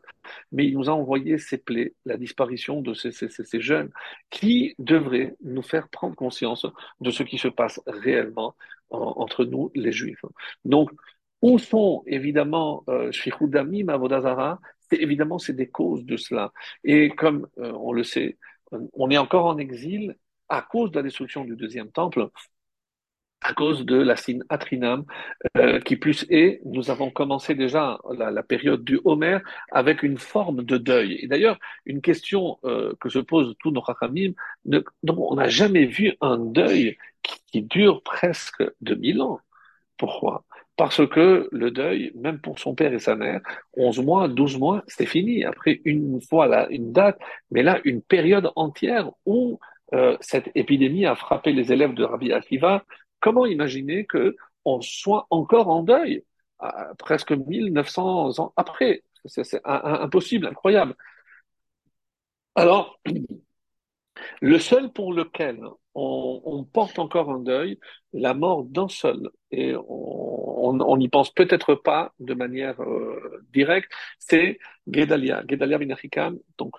[SPEAKER 1] mais il nous a envoyé ces plaies, la disparition de ces, ces, ces, jeunes, qui devraient nous faire prendre conscience de ce qui se passe réellement entre nous, les Juifs. Donc, où sont évidemment euh, Shichudami, Mavodazara C'est évidemment c'est des causes de cela. Et comme euh, on le sait, on est encore en exil à cause de la destruction du deuxième temple à cause de la signe Atrinam, euh, qui plus est, nous avons commencé déjà la, la, période du Homer avec une forme de deuil. Et d'ailleurs, une question euh, que se posent tous nos rachamim, on n'a jamais vu un deuil qui, qui dure presque 2000 ans. Pourquoi? Parce que le deuil, même pour son père et sa mère, 11 mois, 12 mois, c'est fini. Après, une fois là, une date, mais là, une période entière où euh, cette épidémie a frappé les élèves de Rabbi Akiva Comment imaginer que on soit encore en deuil presque 1900 ans après? C'est impossible, incroyable. Alors, le seul pour lequel on, porte encore un deuil, la mort d'un seul, et on n'y pense peut-être pas de manière euh, directe, c'est Gedalia, Gedalia Minachikam, donc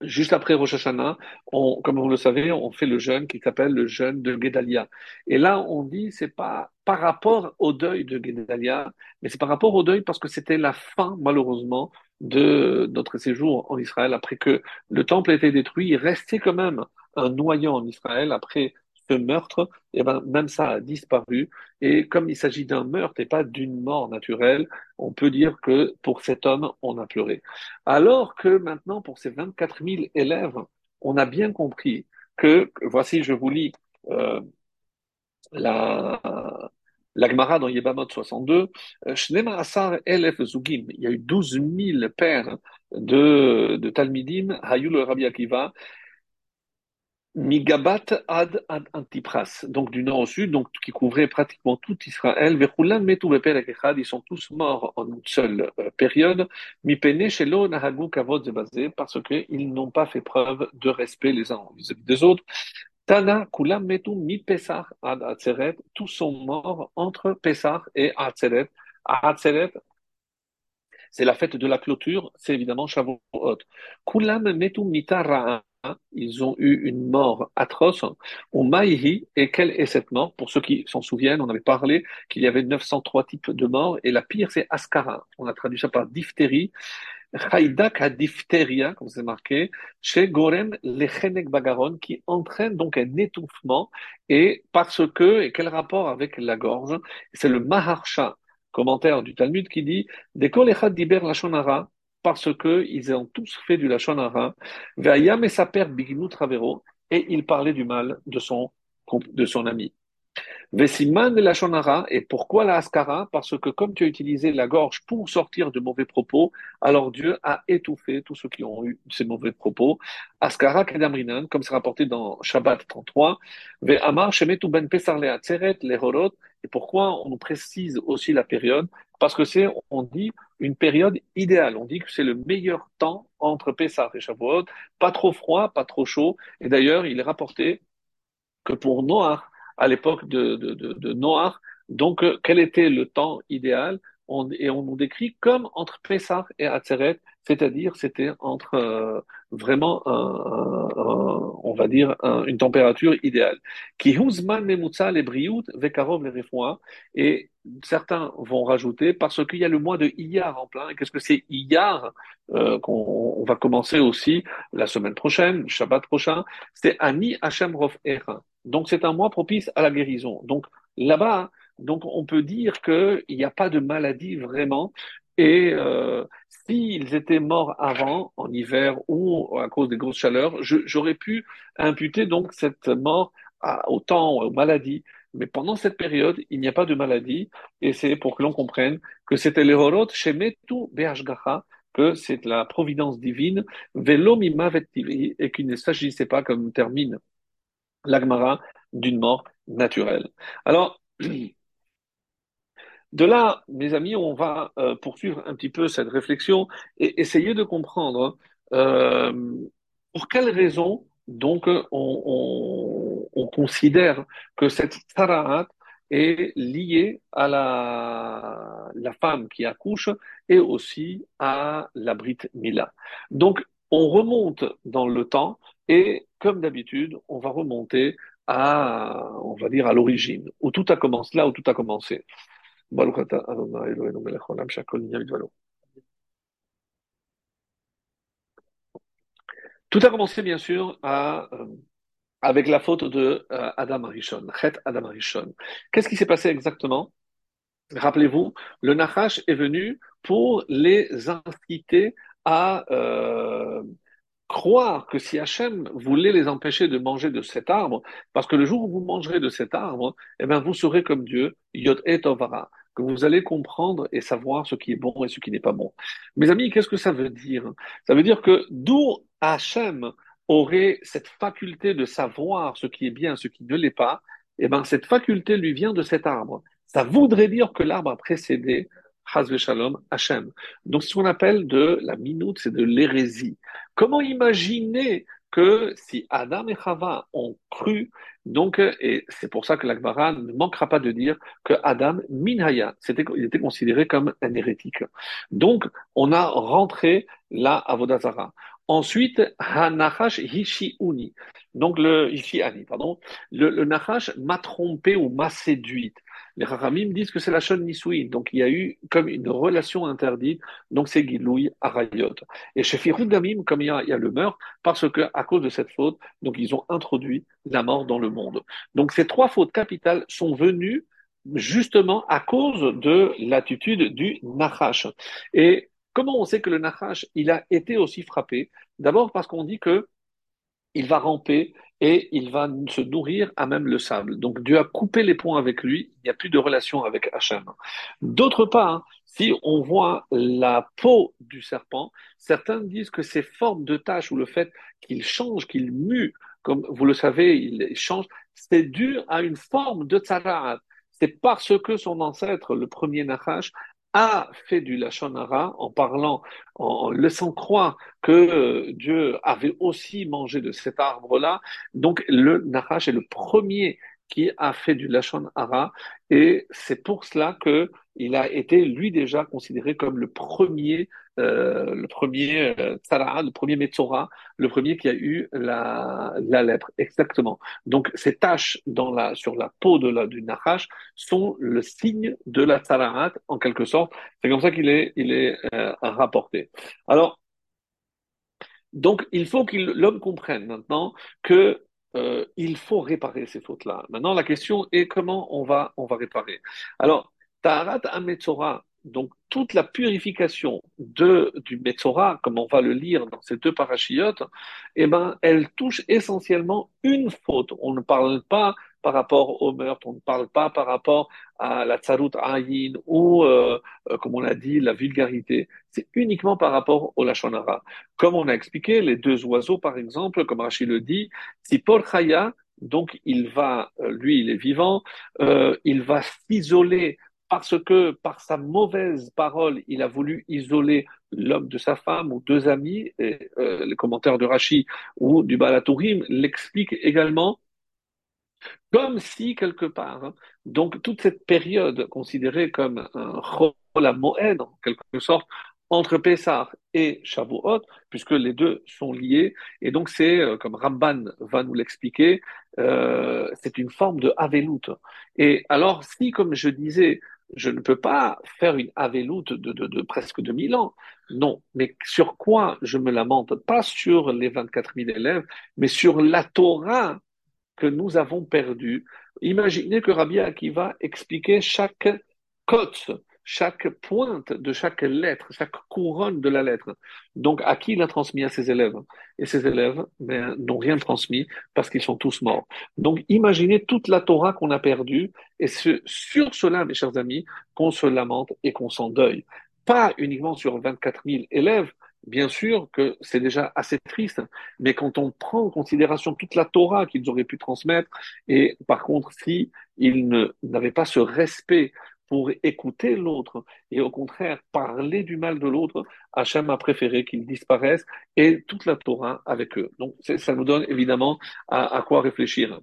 [SPEAKER 1] Juste après Rosh Hashanah, comme vous le savez, on fait le jeûne qui s'appelle le jeûne de Gedalia. Et là, on dit, c'est pas par rapport au deuil de Gedalia, mais c'est par rapport au deuil parce que c'était la fin, malheureusement, de notre séjour en Israël. Après que le temple a été détruit, il restait quand même un noyau en Israël après ce meurtre, et eh ben, même ça a disparu. Et comme il s'agit d'un meurtre et pas d'une mort naturelle, on peut dire que pour cet homme, on a pleuré. Alors que maintenant, pour ces 24 000 élèves, on a bien compris que, voici, je vous lis euh, la, la Gemara dans Yebamot 62, Shnema Asar Elef Zugim, il y a eu 12 000 pères de, de Talmidim, Hayul Rabbi Akiva, Migabat ad ad Antipras, donc du nord au sud, donc qui couvrait pratiquement tout Israël. Ils sont tous morts en une seule euh, période. Mipene shelo kavod parce qu'ils n'ont pas fait preuve de respect les uns vis-à-vis des autres. Tana kulam metu mi Pesach ad Atzeret, tous sont morts entre Pesach et Atzeret. Atzeret, c'est la fête de la clôture, c'est évidemment Shavuot. Kulam metu mitara ils ont eu une mort atroce au Maïhi. Et quelle est cette mort? Pour ceux qui s'en souviennent, on avait parlé qu'il y avait 903 types de morts, et la pire, c'est Ascara. On a traduit ça par diphtérie. Haïdak à diphtéria, comme c'est marqué, chez Gorem Lechenek Bagaron, qui entraîne donc un étouffement, et parce que, et quel rapport avec la gorge? C'est le Maharsha, commentaire du Talmud, qui dit, Des Diber Lachonara, parce qu'ils ont tous fait du Lachonara, et sa père Travero, et il parlait du mal de son, de son ami. De et pourquoi la askara Parce que comme tu as utilisé la gorge pour sortir de mauvais propos, alors Dieu a étouffé tous ceux qui ont eu ces mauvais propos. Askara kedamrinan, comme c'est rapporté dans Shabbat 33, Ve amar shemetu ben pesar leatzeret lehorot, et pourquoi on nous précise aussi la période? Parce que c'est, on dit, une période idéale. On dit que c'est le meilleur temps entre Pessah et Shavuot, pas trop froid, pas trop chaud. Et d'ailleurs, il est rapporté que pour Noir, à l'époque de, de, Noir, donc euh, quel était le temps idéal? On, Et on nous décrit comme entre Pessah et Atzeret, c'est-à-dire c'était entre euh, vraiment, un, un, on va dire, un, une température idéale. Qui et certains vont rajouter parce qu'il y a le mois de Iyar en plein. Qu'est-ce que c'est Iyar euh, qu'on on va commencer aussi la semaine prochaine, Shabbat prochain. C'est Ani Hashem Rof Donc c'est un mois propice à la guérison. Donc là-bas, donc on peut dire qu'il n'y a pas de maladie vraiment. Et euh, s'ils étaient morts avant, en hiver ou à cause des grosses chaleurs, j'aurais pu imputer donc cette mort à, au temps, aux maladies. Mais pendant cette période, il n'y a pas de maladie, et c'est pour que l'on comprenne que c'était l'horot shemetu be'ashgacha, que c'est la providence divine, velo et qu'il ne s'agissait pas, comme termine l'agmara, d'une mort naturelle. Alors, de là, mes amis, on va euh, poursuivre un petit peu cette réflexion et essayer de comprendre euh, pour quelles raisons donc on, on, on, considère que cette sara'at est liée à la, la femme qui accouche et aussi à la Brit Mila. Donc, on remonte dans le temps et, comme d'habitude, on va remonter à, on va dire, à l'origine, où tout a commencé, là où tout a commencé. Tout a commencé, bien sûr, euh, avec la faute de euh, Adam Arishon, Chet Adam. Qu'est-ce qui s'est passé exactement? Rappelez-vous, le Nachash est venu pour les inciter à euh, croire que si Hachem voulait les empêcher de manger de cet arbre, parce que le jour où vous mangerez de cet arbre, eh bien, vous serez comme Dieu, Yod et que vous allez comprendre et savoir ce qui est bon et ce qui n'est pas bon. Mes amis, qu'est-ce que ça veut dire? Ça veut dire que d'où Hachem aurait cette faculté de savoir ce qui est bien, ce qui ne l'est pas, eh ben, cette faculté lui vient de cet arbre. Ça voudrait dire que l'arbre a précédé Shalom Hachem. Donc, ce qu'on appelle de la minute, c'est de l'hérésie. Comment imaginer que si Adam et Chava ont cru, donc, et c'est pour ça que l'Akbara ne manquera pas de dire que Adam, Minhaya, c'était, il était considéré comme un hérétique. Donc, on a rentré là à Vodazara. Ensuite, Hanachash Hishiuni. Donc, le Hishiani, pardon. Le, le m'a trompé ou m'a séduite. Les Rahamim disent que c'est la Shon Nisui. Donc, il y a eu comme une relation interdite. Donc, c'est Gilouy Arayot. Et chez Damim, comme il y, a, il y a le meurtre, parce que, à cause de cette faute, donc, ils ont introduit la mort dans le monde. Donc, ces trois fautes capitales sont venues justement à cause de l'attitude du Nachash. Et Comment on sait que le Nachash, il a été aussi frappé? D'abord parce qu'on dit que il va ramper et il va se nourrir à même le sable. Donc Dieu a coupé les ponts avec lui, il n'y a plus de relation avec Hachem. D'autre part, si on voit la peau du serpent, certains disent que ces formes de taches ou le fait qu'il change, qu'il mue, comme vous le savez, il change, c'est dû à une forme de tzarat. C'est parce que son ancêtre, le premier Nachash, a fait du Lachonara en parlant, en laissant croire que euh, Dieu avait aussi mangé de cet arbre-là. Donc le Nachash est le premier qui a fait du Lachon Hara, et c'est pour cela que il a été lui déjà considéré comme le premier, euh, le premier euh, le premier Metzora, le premier qui a eu la, la lèpre, exactement. Donc ces taches dans la, sur la peau de la, du Nachash sont le signe de la Tzaraat, en quelque sorte. C'est comme ça qu'il est, il est euh, rapporté. Alors, donc il faut que l'homme comprenne maintenant que il faut réparer ces fautes-là. Maintenant, la question est comment on va, on va réparer. Alors, Taharat Metzora, donc toute la purification de, du Metzora, comme on va le lire dans ces deux parachiotes, eh ben, elle touche essentiellement une faute. On ne parle pas par rapport au meurtre, on ne parle pas par rapport à la tsarut ayin ou, euh, euh, comme on l'a dit, la vulgarité. C'est uniquement par rapport au lachonara. Comme on a expliqué, les deux oiseaux, par exemple, comme Rachid le dit, si Paul Chaya, donc il va, euh, lui, il est vivant, euh, il va s'isoler parce que par sa mauvaise parole, il a voulu isoler l'homme de sa femme ou deux amis, et euh, les commentaires de Rachi ou du Balatourim l'expliquent également, comme si quelque part, hein, donc toute cette période considérée comme un à Moed, en quelque sorte, entre Pessah et Shavuot, puisque les deux sont liés, et donc c'est, euh, comme Ramban va nous l'expliquer, euh, c'est une forme de Avelut. Et alors, si, comme je disais, je ne peux pas faire une Aveloute de, de, de, presque 2000 ans. Non. Mais sur quoi je me lamente? Pas sur les 24 000 élèves, mais sur la Torah que nous avons perdue. Imaginez que Rabbi Akiva expliquait chaque cote chaque pointe de chaque lettre, chaque couronne de la lettre. Donc, à qui il a transmis à ses élèves? Et ses élèves ben, n'ont rien transmis parce qu'ils sont tous morts. Donc, imaginez toute la Torah qu'on a perdue et c'est sur cela, mes chers amis, qu'on se lamente et qu'on s'endeuille. Pas uniquement sur 24 000 élèves, Bien sûr que c'est déjà assez triste, mais quand on prend en considération toute la Torah qu'ils auraient pu transmettre, et par contre, si ils n'avaient pas ce respect pour écouter l'autre et au contraire parler du mal de l'autre, Hachem a préféré qu'ils disparaissent et toute la Torah avec eux. Donc ça nous donne évidemment à, quoi réfléchir.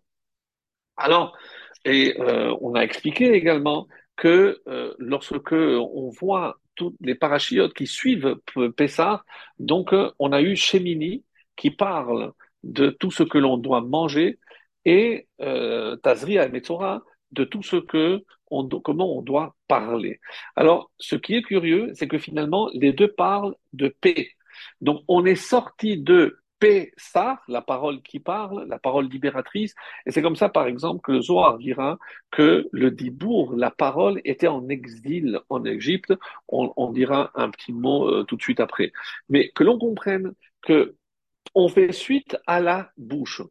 [SPEAKER 1] Alors, et euh, on a expliqué également que euh, lorsque on voit toutes les parachiotes qui suivent Pessah, donc euh, on a eu Shemini qui parle de tout ce que l'on doit manger et euh, Tazri et Metzora de tout ce que comment on doit parler. Alors, ce qui est curieux, c'est que finalement, les deux parlent de paix. Donc, on est sorti de paix, ça, la parole qui parle, la parole libératrice. Et c'est comme ça, par exemple, que le Zohar dira que le Dibour, la parole, était en exil en Égypte. On, dira un petit mot euh, tout de suite après. Mais que l'on comprenne que on fait suite à la bouche.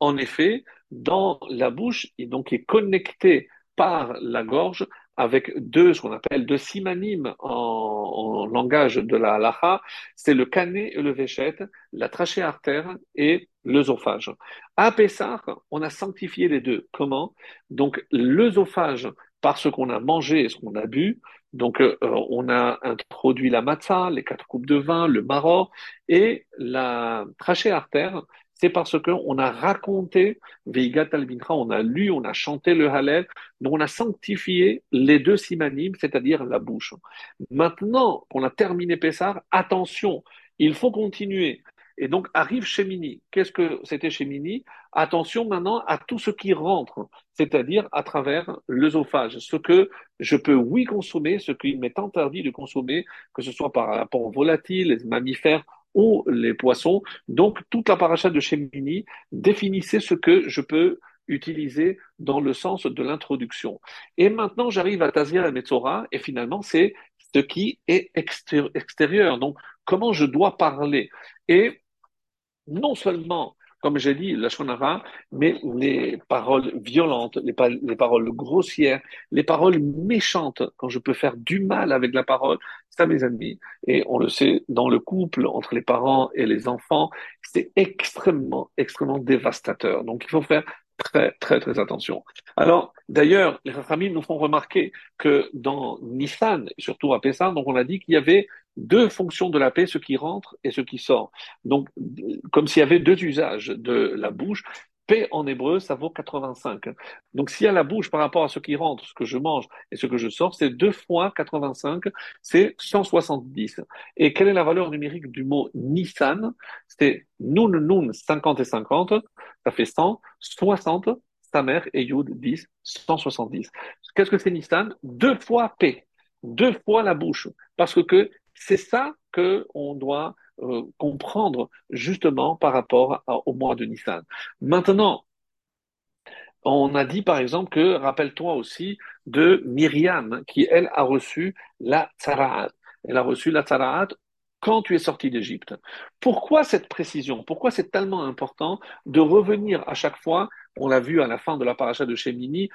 [SPEAKER 1] En effet, dans la bouche, et donc est connecté par la gorge avec deux, ce qu'on appelle deux simanimes en, langage de la halacha, c'est le canet et le véchette, la trachée artère et l'œsophage. À Pessah, on a sanctifié les deux. Comment? Donc l'œsophage, parce qu'on a mangé et ce qu'on a bu, donc euh, on a introduit la matzah, les quatre coupes de vin, le maror, et la trachée artère, c'est parce qu'on a raconté Veigat al on a lu, on a chanté le Hallel, donc on a sanctifié les deux simanimes, c'est-à-dire la bouche. Maintenant qu'on a terminé Pessar, attention, il faut continuer. Et donc arrive Shemini. Qu'est-ce que c'était Shemini? Attention maintenant à tout ce qui rentre, c'est-à-dire à travers l'œsophage. Ce que je peux, oui, consommer, ce qu'il m'est interdit de consommer, que ce soit par rapport aux volatiles, les mammifères ou les poissons. Donc, toute la paracha de Shemini définissait ce que je peux utiliser dans le sens de l'introduction. Et maintenant, j'arrive à Tazir et Metzora, et finalement, c'est ce qui est extérieur. Donc, comment je dois parler? Et non seulement comme j'ai dit, la shonara, mais les paroles violentes, les, les, paroles grossières, les paroles méchantes, quand je peux faire du mal avec la parole, ça, mes amis, et on le sait, dans le couple, entre les parents et les enfants, c'est extrêmement, extrêmement dévastateur. Donc, il faut faire très, très, très attention. Alors, d'ailleurs, les familles nous font remarquer que dans Nissan, surtout à Pessah, donc on a dit qu'il y avait deux fonctions de la paix, ce qui rentre et ce qui sort. Donc, comme s'il y avait deux usages de la bouche. Paix en hébreu, ça vaut 85. Donc, s'il y a la bouche par rapport à ce qui rentre, ce que je mange et ce que je sors, c'est deux fois 85, c'est 170. Et quelle est la valeur numérique du mot Nissan? C'est Nun Nun 50 et 50, ça fait 100, 60, sa et Yud 10, 170. Qu'est-ce que c'est Nissan? Deux fois P, deux fois la bouche, parce que c'est ça qu'on doit euh, comprendre justement par rapport au mois de Nissan. Maintenant, on a dit par exemple que, rappelle-toi aussi de Myriam, qui elle a reçu la tsaraat. Elle a reçu la tsaraat quand tu es sorti d'Égypte. Pourquoi cette précision? Pourquoi c'est tellement important de revenir à chaque fois on l'a vu à la fin de la paracha de Shemini,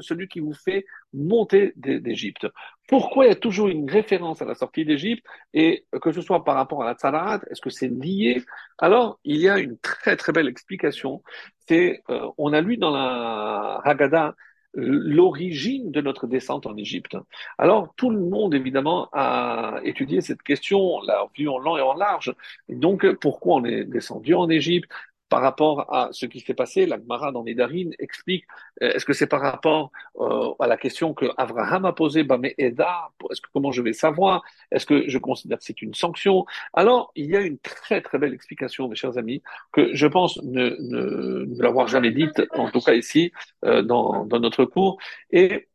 [SPEAKER 1] celui qui vous fait monter d'Égypte. Pourquoi il y a toujours une référence à la sortie d'Égypte et que ce soit par rapport à la Tzaraat, est-ce que c'est lié? Alors, il y a une très très belle explication. C'est, euh, on a lu dans la Haggadah l'origine de notre descente en Égypte. Alors, tout le monde, évidemment, a étudié cette question, l'a vue en long et en large. Donc, pourquoi on est descendu en Égypte? Par rapport à ce qui s'est passé, la Gemara dans Nedarim explique, euh, est-ce que c'est par rapport euh, à la question que Abraham a posée, bah, mais Eda, est-ce que comment je vais savoir Est-ce que je considère que c'est une sanction? Alors, il y a une très très belle explication, mes chers amis, que je pense ne, ne, ne l'avoir jamais dite, en tout cas ici, euh, dans, dans notre cours, et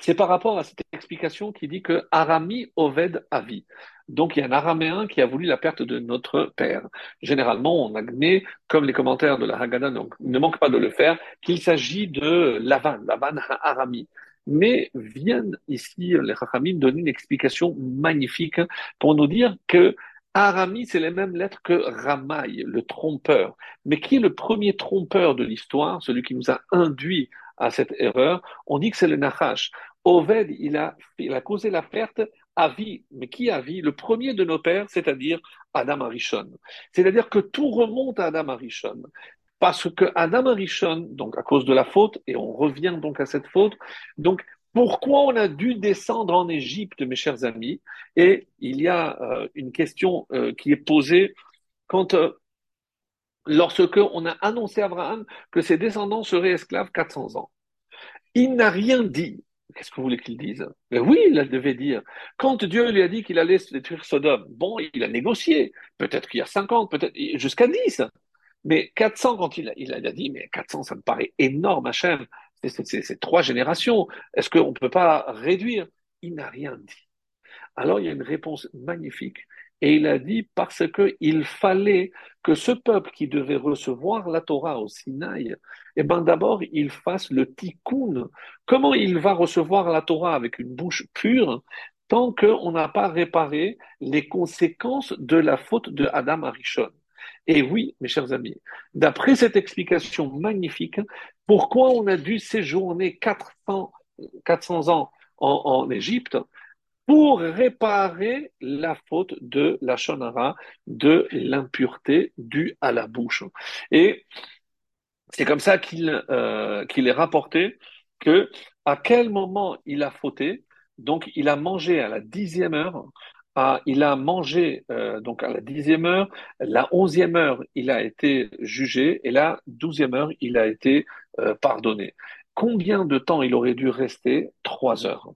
[SPEAKER 1] c'est par rapport à cette explication qui dit que Arami Oved Avi. Donc il y a un araméen qui a voulu la perte de notre père. Généralement, on admet, comme les commentaires de la Haggadah ne manquent pas de le faire, qu'il s'agit de Lavan, Lavan Arami. Mais viennent ici les Chachamim donner une explication magnifique pour nous dire que Arami, c'est les mêmes lettres que Ramaï, le trompeur. Mais qui est le premier trompeur de l'histoire, celui qui nous a induit à cette erreur On dit que c'est le Nachash. Oved, il a, a causé la perte Avi, mais qui Avi Le premier de nos pères, c'est-à-dire Adam Arishon. C'est-à-dire que tout remonte à Adam Arishon. Parce que Adam Arishon, donc à cause de la faute, et on revient donc à cette faute, donc pourquoi on a dû descendre en Égypte, mes chers amis? Et il y a euh, une question euh, qui est posée quand, euh, lorsque on a annoncé à Abraham que ses descendants seraient esclaves 400 ans. Il n'a rien dit Qu'est-ce que vous voulez qu'il dise? Mais oui, il devait dire. Quand Dieu lui a dit qu'il allait détruire Sodome, bon, il a négocié. Peut-être qu'il y a 50, peut-être jusqu'à 10. Mais 400, quand il a, il a dit, mais 400, ça me paraît énorme, Hachem. C'est trois générations. Est-ce qu'on ne peut pas réduire? Il n'a rien dit. Alors il y a une réponse magnifique et il a dit parce qu'il fallait que ce peuple qui devait recevoir la Torah au Sinaï, eh ben d'abord il fasse le tikkun. Comment il va recevoir la Torah avec une bouche pure tant qu'on n'a pas réparé les conséquences de la faute de Adam Arishon? Et oui, mes chers amis, d'après cette explication magnifique, pourquoi on a dû séjourner 400, 400 ans en Égypte pour réparer la faute de la shonara, de l'impureté due à la bouche. Et c'est comme ça qu'il euh, est rapporté que à quel moment il a fauté. Donc, il a mangé à la dixième heure. Il a mangé euh, donc à la dixième heure, la onzième heure, il a été jugé, et la douzième heure, il a été euh, pardonné. Combien de temps il aurait dû rester? Trois heures.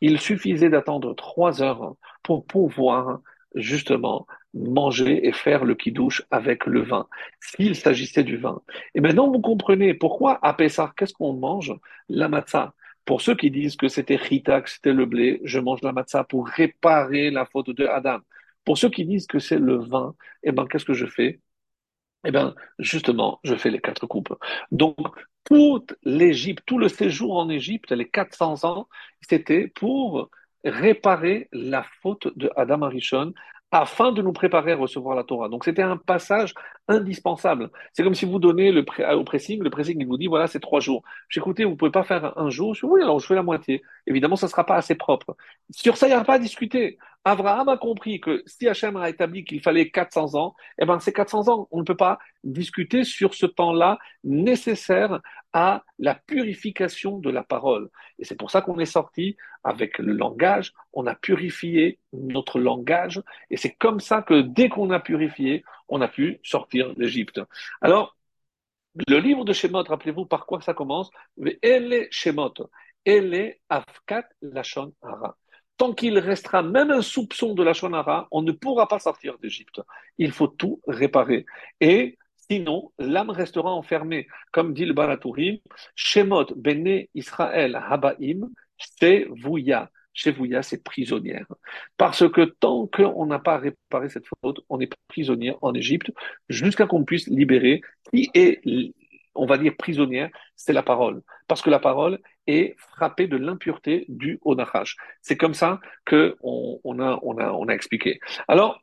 [SPEAKER 1] Il suffisait d'attendre trois heures pour pouvoir justement manger et faire le kidouche avec le vin, s'il s'agissait du vin. Et maintenant, vous comprenez pourquoi à Pessah, qu'est-ce qu'on mange? La matzah. Pour ceux qui disent que c'était chita, que c'était le blé, je mange la matzah pour réparer la faute de Adam. Pour ceux qui disent que c'est le vin, eh ben, qu'est-ce que je fais? Eh bien, justement, je fais les quatre coupes. Donc, toute l'Égypte, tout le séjour en Égypte, les 400 ans, c'était pour réparer la faute de Adam Arishon afin de nous préparer à recevoir la Torah. Donc c'était un passage indispensable. C'est comme si vous donnez au pressing, le pressing il vous dit voilà c'est trois jours. J'écoutais, vous pouvez pas faire un jour? oui alors je fais la moitié. Évidemment ça sera pas assez propre. Sur ça il n'y a pas à discuter. Abraham a compris que si Hachem a établi qu'il fallait 400 ans, eh ben c'est 400 ans. On ne peut pas discuter sur ce temps-là nécessaire à la purification de la parole. Et c'est pour ça qu'on est sorti avec le langage, on a purifié notre langage, et c'est comme ça que dès qu'on a purifié, on a pu sortir d'Égypte. Alors, le livre de Shemot, rappelez-vous par quoi ça commence? Elle Shemot, Afkat Lachon Hara. Tant qu'il restera même un soupçon de Lachon Hara, on ne pourra pas sortir d'Égypte. Il faut tout réparer. Et Sinon, l'âme restera enfermée. Comme dit le Baratourim, Shemot Bene Israël Habaim, Shevouya. Shevouya, c'est prisonnière. Parce que tant qu'on n'a pas réparé cette faute, on est prisonnier en Égypte jusqu'à qu'on puisse libérer. Qui est, on va dire, prisonnière C'est la parole. Parce que la parole est frappée de l'impureté du Onachash. C'est comme ça que on, a, on, a, on a expliqué. Alors,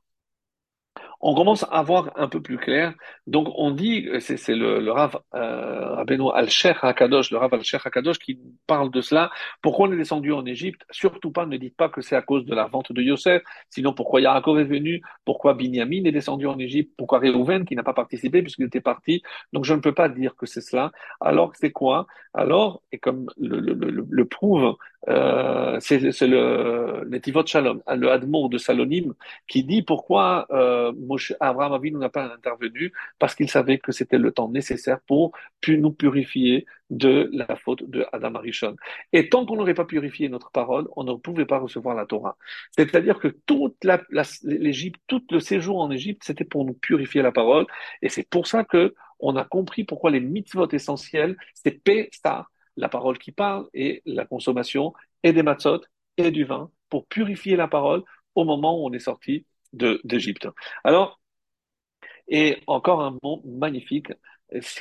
[SPEAKER 1] on commence à voir un peu plus clair. Donc, on dit, c'est le, le Rav euh, Al-Sheikh HaKadosh, le Rav Al-Sheikh HaKadosh qui parle de cela. Pourquoi on est descendu en Égypte? Surtout pas, ne dites pas que c'est à cause de la vente de Yosef, sinon pourquoi Yaakov est venu? Pourquoi Binyamin est descendu en Égypte? Pourquoi Réhouven qui n'a pas participé puisqu'il était parti? Donc, je ne peux pas dire que c'est cela. Alors, c'est quoi? Alors, et comme le prouve euh, c'est le Netivot Shalom, le Admour de Salonim, qui dit pourquoi euh, Moshe, Abraham Avinu n'a pas intervenu, parce qu'il savait que c'était le temps nécessaire pour nous purifier de la faute de Adam Arishon. Et tant qu'on n'aurait pas purifié notre parole, on ne pouvait pas recevoir la Torah. C'est-à-dire que toute l'Égypte, tout le séjour en Égypte, c'était pour nous purifier la parole, et c'est pour ça que on a compris pourquoi les mitzvot essentiels, c'est P-Star, la parole qui parle et la consommation et des matzot et du vin pour purifier la parole au moment où on est sorti d'Égypte. Alors, et encore un mot magnifique.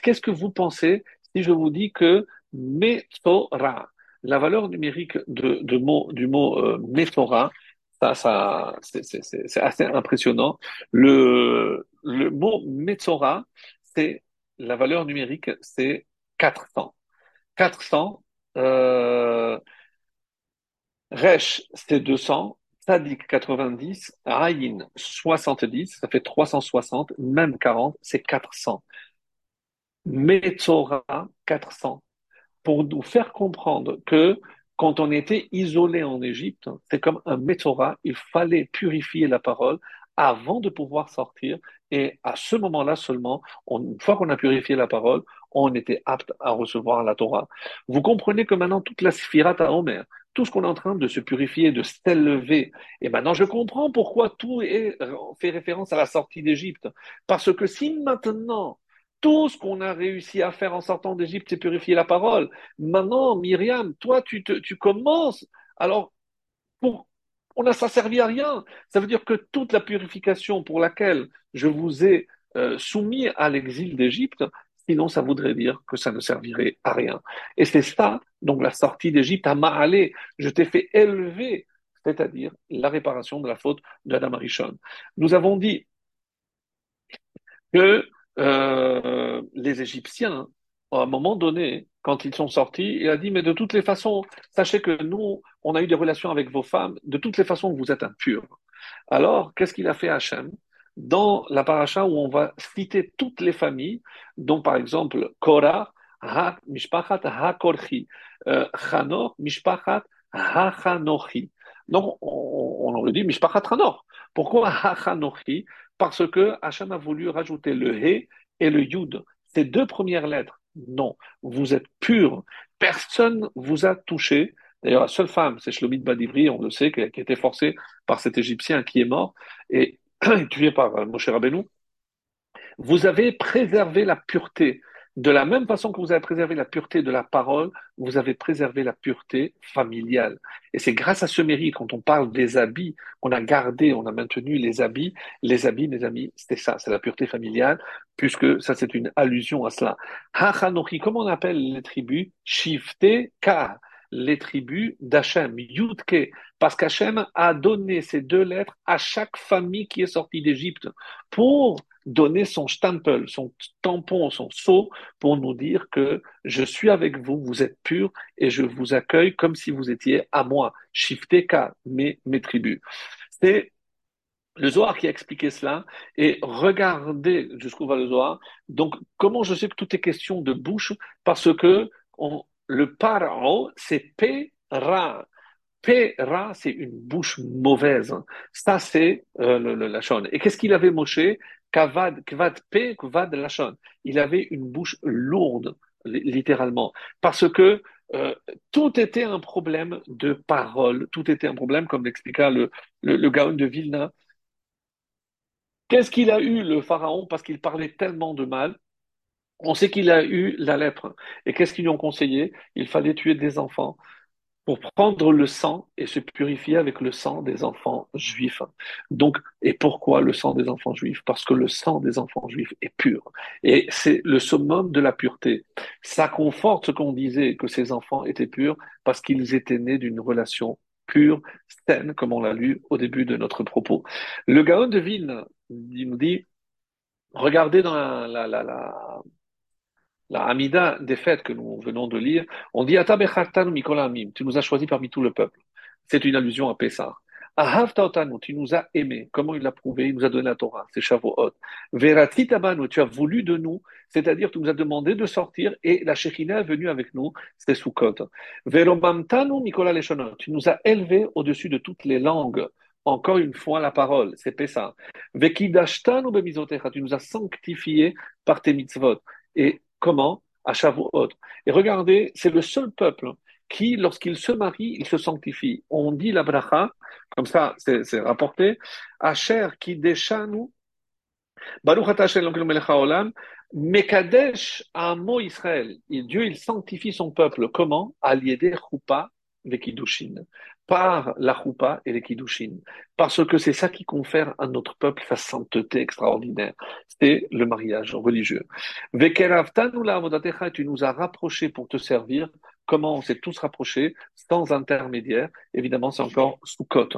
[SPEAKER 1] Qu'est-ce que vous pensez si je vous dis que Metzora, la valeur numérique de, mot, du mot euh, ça, ça, c'est assez impressionnant. Le, le mot Metzora, c'est la valeur numérique, c'est 400. 400. Euh, Resh, c'est 200. Tzadik, 90. Ayin, 70. Ça fait 360. Même 40, c'est 400. Metzora, 400. Pour nous faire comprendre que quand on était isolé en Égypte, c'est comme un Metzora. Il fallait purifier la parole avant de pouvoir sortir. Et à ce moment-là seulement, une fois qu'on a purifié la parole, on était apte à recevoir la Torah. Vous comprenez que maintenant, toute la Sfirat à Homer, tout ce qu'on est en train de se purifier, de s'élever, et maintenant je comprends pourquoi tout fait référence à la sortie d'Égypte. Parce que si maintenant, tout ce qu'on a réussi à faire en sortant d'Égypte, c'est purifier la parole, maintenant, Myriam, toi, tu, commences, alors, pour, on a ça servi à rien. Ça veut dire que toute la purification pour laquelle je vous ai euh, soumis à l'exil d'Égypte, Sinon, ça voudrait dire que ça ne servirait à rien. Et c'est ça, donc la sortie d'Égypte à Ma'alé. Je t'ai fait élever, c'est-à-dire la réparation de la faute d'Adam Arishon. Nous avons dit que euh, les Égyptiens, à un moment donné, quand ils sont sortis, il a dit, mais de toutes les façons, sachez que nous, on a eu des relations avec vos femmes, de toutes les façons, vous êtes impurs. Alors, qu'est-ce qu'il a fait Hachem? Dans la paracha où on va citer toutes les familles, dont par exemple Korah, ha, Mishpachat HaKorchi, euh, Chanor, Mishpachat HaChanochi. Donc on, on aurait dit Mishpachat Chanor. Pourquoi HaChanochi Parce que Hachem a voulu rajouter le He et le Yud, ces deux premières lettres. Non, vous êtes pur, personne vous a touché. D'ailleurs, la seule femme, c'est Shlomit Badivri, on le sait, qui a été forcée par cet Égyptien qui est mort. Et tué par euh, Moshe Rabbeinu, vous avez préservé la pureté. De la même façon que vous avez préservé la pureté de la parole, vous avez préservé la pureté familiale. Et c'est grâce à ce mérite, quand on parle des habits, qu'on a gardé, on a maintenu les habits. Les habits, mes amis, c'était ça, c'est la pureté familiale, puisque ça c'est une allusion à cela. Hachanochi, comment on appelle les tribus Shifte Ka les tribus d'Hachem, Yudke, parce qu'Hachem a donné ces deux lettres à chaque famille qui est sortie d'Égypte pour donner son stempel, son tampon, son sceau, pour nous dire que je suis avec vous, vous êtes purs, et je vous accueille comme si vous étiez à moi, Shifteka, mes, mes tribus. C'est le Zohar qui a expliqué cela, et regardez jusqu'où va le Zohar. Donc, comment je sais que tout est question de bouche? Parce que on, le paro, c'est P-Ra. P-Ra, c'est une bouche mauvaise. Ça, c'est euh, le, le Lachon. Et qu'est-ce qu'il avait moché Kavad, kvad P, kvad Lachon. Il avait une bouche lourde, littéralement. Parce que euh, tout était un problème de parole, tout était un problème, comme l'expliqua le, le, le Gaon de Vilna. Qu'est-ce qu'il a eu, le pharaon, parce qu'il parlait tellement de mal on sait qu'il a eu la lèpre. Et qu'est-ce qu'ils lui ont conseillé? Il fallait tuer des enfants pour prendre le sang et se purifier avec le sang des enfants juifs. Donc, et pourquoi le sang des enfants juifs? Parce que le sang des enfants juifs est pur. Et c'est le summum de la pureté. Ça conforte ce qu'on disait que ces enfants étaient purs parce qu'ils étaient nés d'une relation pure, saine, comme on l'a lu au début de notre propos. Le Gaon de Vilne, il nous dit, regardez dans la, la, la la Hamida des fêtes que nous venons de lire, on dit tu nous as choisi parmi tout le peuple. C'est une allusion à Pessah. tu nous as aimés. Comment il l'a prouvé? Il nous a donné la Torah, c'est Shavuot. Veratitabanu, tu as voulu de nous, c'est-à-dire tu nous as demandé de sortir et la Shekinah est venue avec nous, c'est Sukkot. Veromamtanu Mikola tu nous as élevés au-dessus de toutes les langues. Encore une fois, la parole, c'est Pessah. Vekidashtanu bemizotecha, tu nous as sanctifiés par tes mitzvot. Et Comment À Shavuot. Et regardez, c'est le seul peuple qui, lorsqu'il se marie, il se sanctifie. On dit la bracha, comme ça, c'est rapporté, Asher qui déchanu, Baruch Olam, Mekadesh Amo Israël. Dieu, il sanctifie son peuple. Comment? À l'aider Choupa Vekidushin par la choupa et les kiddushin, parce que c'est ça qui confère à notre peuple sa sainteté extraordinaire. C'est le mariage religieux. tu nous as rapprochés pour te servir. Comment on s'est tous rapprochés? Sans intermédiaire Évidemment, c'est encore sous cote.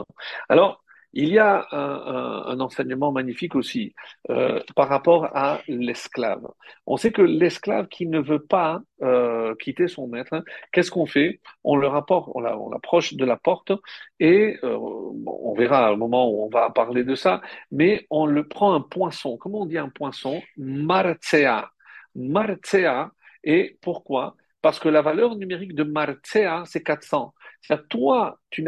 [SPEAKER 1] Alors, il y a un, enseignement magnifique aussi euh, par rapport à l'esclave. On sait que l'esclave qui ne veut pas euh, quitter son maître, hein, qu'est-ce qu'on fait? On le rapporte, on l'approche de la porte et euh, on verra au moment où on va parler de ça, mais on le prend un poinçon. Comment on dit un poinçon? Marcea. Marcea. Et pourquoi? Parce que la valeur numérique de Marcea, c'est 400. C'est toi, tu,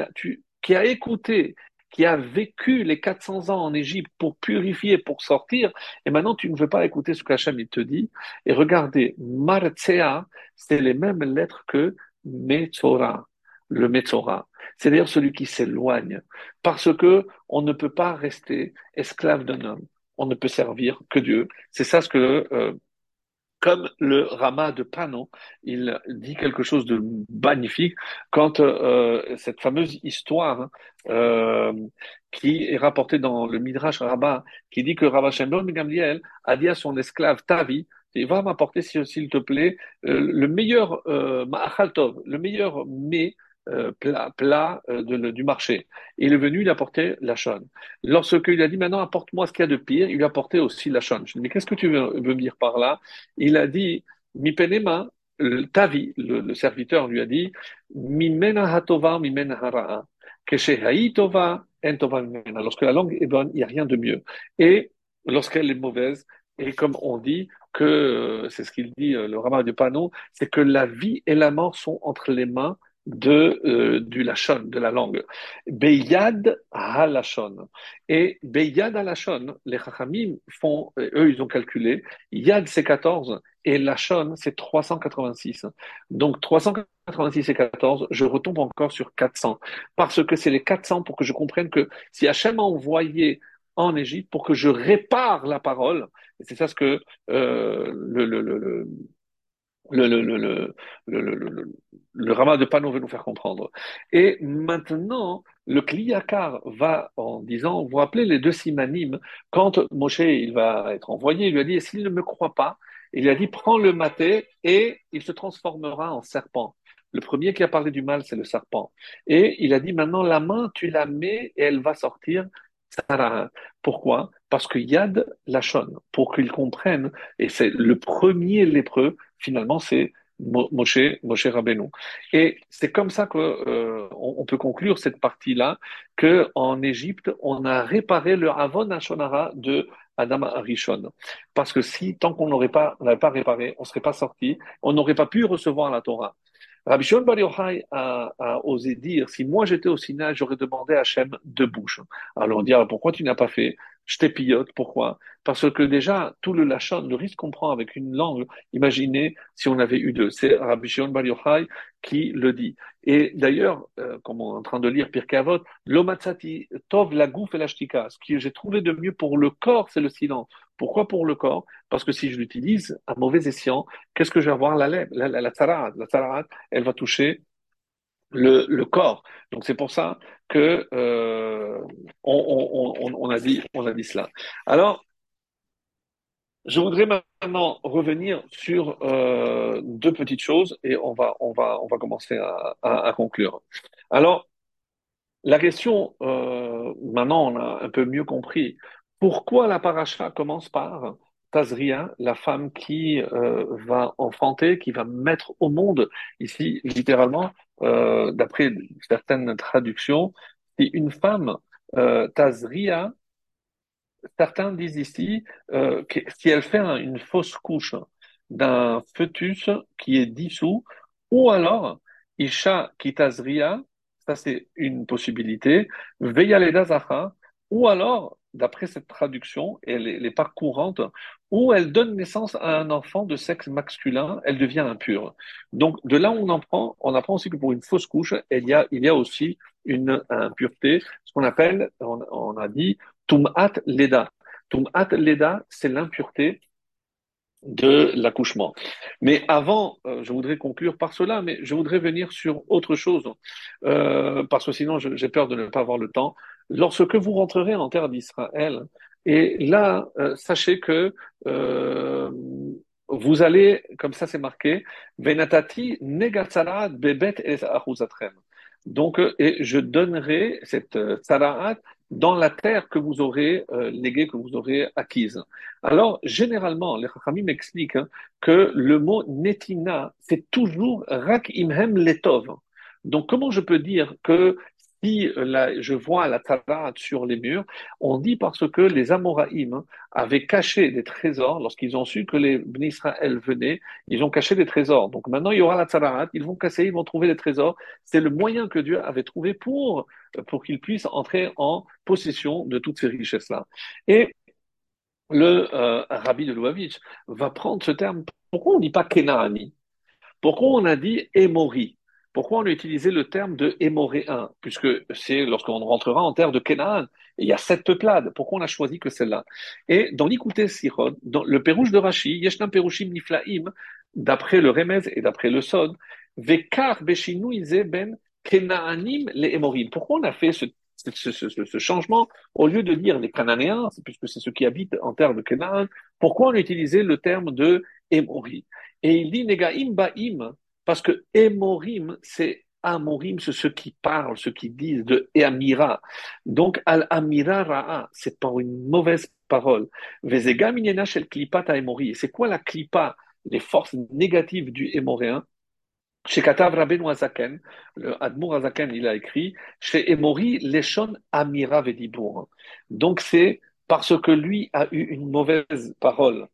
[SPEAKER 1] qui as écouté qui a vécu les 400 ans en Égypte pour purifier, pour sortir, et maintenant tu ne veux pas écouter ce qu'Hachem te dit. Et regardez, Martsea, c'est les mêmes lettres que Metzora, le Metzora. C'est-à-dire celui qui s'éloigne. Parce que on ne peut pas rester esclave d'un homme. On ne peut servir que Dieu. C'est ça ce que euh, comme le Rama de Panon, il dit quelque chose de magnifique quand euh, cette fameuse histoire hein, euh, qui est rapportée dans le Midrash Rabbah, qui dit que Rabba Shemon Gamliel a dit à son esclave Tavi, va m'apporter s'il te plaît euh, le meilleur euh, le meilleur mets euh, plat, plat euh, du marché. il est venu, il a apporté la chaîne. Lorsqu'il a dit maintenant apporte-moi ce qu'il y a de pire, il lui a apporté aussi la chaîne. Je lui ai dit mais qu'est-ce que tu veux, me dire par là? Il a dit mi penema, Tavi, le, le serviteur lui a dit mi mena hatova, mi mena hara'a. Lorsque la langue est bonne, il n'y a rien de mieux. Et lorsqu'elle est mauvaise, et comme on dit que, euh, c'est ce qu'il dit le rabbin de Panon, c'est que la vie et la mort sont entre les mains de euh, du lachon, de la langue. Beyad ha-lachon. Et Beyad ha-lachon, les chachamim font, euh, eux, ils ont calculé, Yad c'est 14 et lachon c'est 386. Donc 386 et 14, je retombe encore sur 400. Parce que c'est les 400 pour que je comprenne que si Hachem m'a envoyé en Égypte pour que je répare la parole, c'est ça ce que euh, le, le, le, le, le, Rama de Pano veut nous faire comprendre. Et maintenant, le Kliyakar va en disant, vous rappelez les deux simanim, quand Moshe il va être envoyé, il lui a dit, s'il ne me croit pas, il lui a dit, prends le maté et il se transformera en serpent. Le premier qui a parlé du mal, c'est le serpent. Et il a dit, maintenant, la main, tu la mets et elle va sortir pourquoi? Parce que Yad Lachon, pour qu'ils comprennent, et c'est le premier lépreux, finalement, c'est Moshe, Moshe Rabbeinu. Et c'est comme ça que euh, on, peut conclure cette partie-là, que en Égypte, on a réparé le Avon Ashonara de Adam Arishon. Parce que si, tant qu'on n'aurait pas, pas réparé, on serait pas sorti, on n'aurait pas pu recevoir la Torah. Rabbi Shimon Bar a, osé dire, si moi j'étais au Sinaï, j'aurais demandé à Hachem deux bouches. Alors on dit, pourquoi tu n'as pas fait je t'épillote. Pourquoi? Parce que déjà, tout le lachon, le risque qu'on prend avec une langue, imaginez si on avait eu deux. C'est Rabbi Shimon Bar Yochai qui le dit. Et d'ailleurs, euh, comme on est en train de lire Pirkei Avot, l'omatsati tov la gouf et la shtika. Ce que j'ai trouvé de mieux pour le corps, c'est le silence. Pourquoi pour le corps? Parce que si je l'utilise à mauvais escient, qu'est-ce que je vais avoir? La lèvre, la, la, la La elle va toucher le, le corps. Donc c'est pour ça que euh, on, on, on, a dit, on a dit cela. Alors, je voudrais maintenant revenir sur euh, deux petites choses et on va, on va, on va commencer à, conclure. Alors, La question, euh, maintenant on a un peu mieux compris, pourquoi la paracha commence par Tazria, la femme qui euh, va enfanter, qui va mettre au monde, ici littéralement, euh, d'après certaines traductions, c'est une femme, euh, Tazria, certains disent ici que si elle fait un- une fausse couche d'un fœtus qui est dissous, ou alors Isha Kitazria, ça c'est une possibilité, Veyaleda Zacha, ou alors, d'après cette traduction, elle elle est pas courante, ou elle donne naissance à un enfant de sexe masculin, elle devient impure. Donc de là on en prend, on apprend aussi que pour une fausse couche, il y a, il y a aussi une impureté, ce qu'on appelle, on, a dit, Tum'at Leda. Tum'at Leda, c'est l'impureté de l'accouchement. Mais avant, euh, je voudrais conclure par cela, mais je voudrais venir sur autre chose, euh, parce que sinon j'ai peur de ne pas avoir le temps. Lorsque vous rentrerez en terre d'Israël, et là, euh, sachez que euh, vous allez, comme ça c'est marqué, Venatati negatsarat bebet es achuzatrem. Donc, euh, et je donnerai cette tsaraat dans la terre que vous aurez euh, léguée, que vous aurez acquise. Alors, généralement, les Chachamim m'expliquent hein, que le mot netina, c'est toujours rak imhem letov. Donc, comment je peux dire que si euh, la- je vois la tarat sur les murs, on dit parce que les Amoraïm hein, avaient caché des trésors lorsqu'ils ont su que les Israël venaient, ils ont caché des trésors. Donc maintenant, il y aura la tarat, ils vont casser, ils vont trouver des trésors. C'est le moyen que Dieu avait trouvé pour, pour qu'ils puissent entrer en possession de toutes ces richesses-là. Et le euh, rabbi de Lubavitch va prendre ce terme. Pourquoi on ne dit pas Kenaani? Pourquoi on a dit Émori Pourquoi on a utilisé le terme de Émoréen? Puisque c'est lorsqu'on rentrera en terre de Kenaan. Et il y a sept peuplades. Pourquoi on a choisi que celle-là? Et dans l'Ikouté Sirod, dans le Pérouche de Rashi, Yeshnam Perushim Niflaim, d'après le Remez et d'après le Sod, Vekar Beshinu Ben Kenaanim les Émorim. Pourquoi on a fait ce changement, au lieu de dire les Cananéens, puisque c'est ceux qui habitent en terre de Canaan, pourquoi on utilisait le terme de Émori Et il dit Negaim Baim, parce que Émorim, c'est Amorim, c'est ceux qui parlent, ceux qui disent de Amira. Donc, Al-Amira Ra'a, c'est par une mauvaise parole. C'est quoi la Klipa, les forces négatives du Émoréen chez Katav Rabbeinu Azaken, le Admour Azaken, il a écrit chez Emori Leshon Amira Vedibour. Donc c'est parce que lui a eu une mauvaise parole.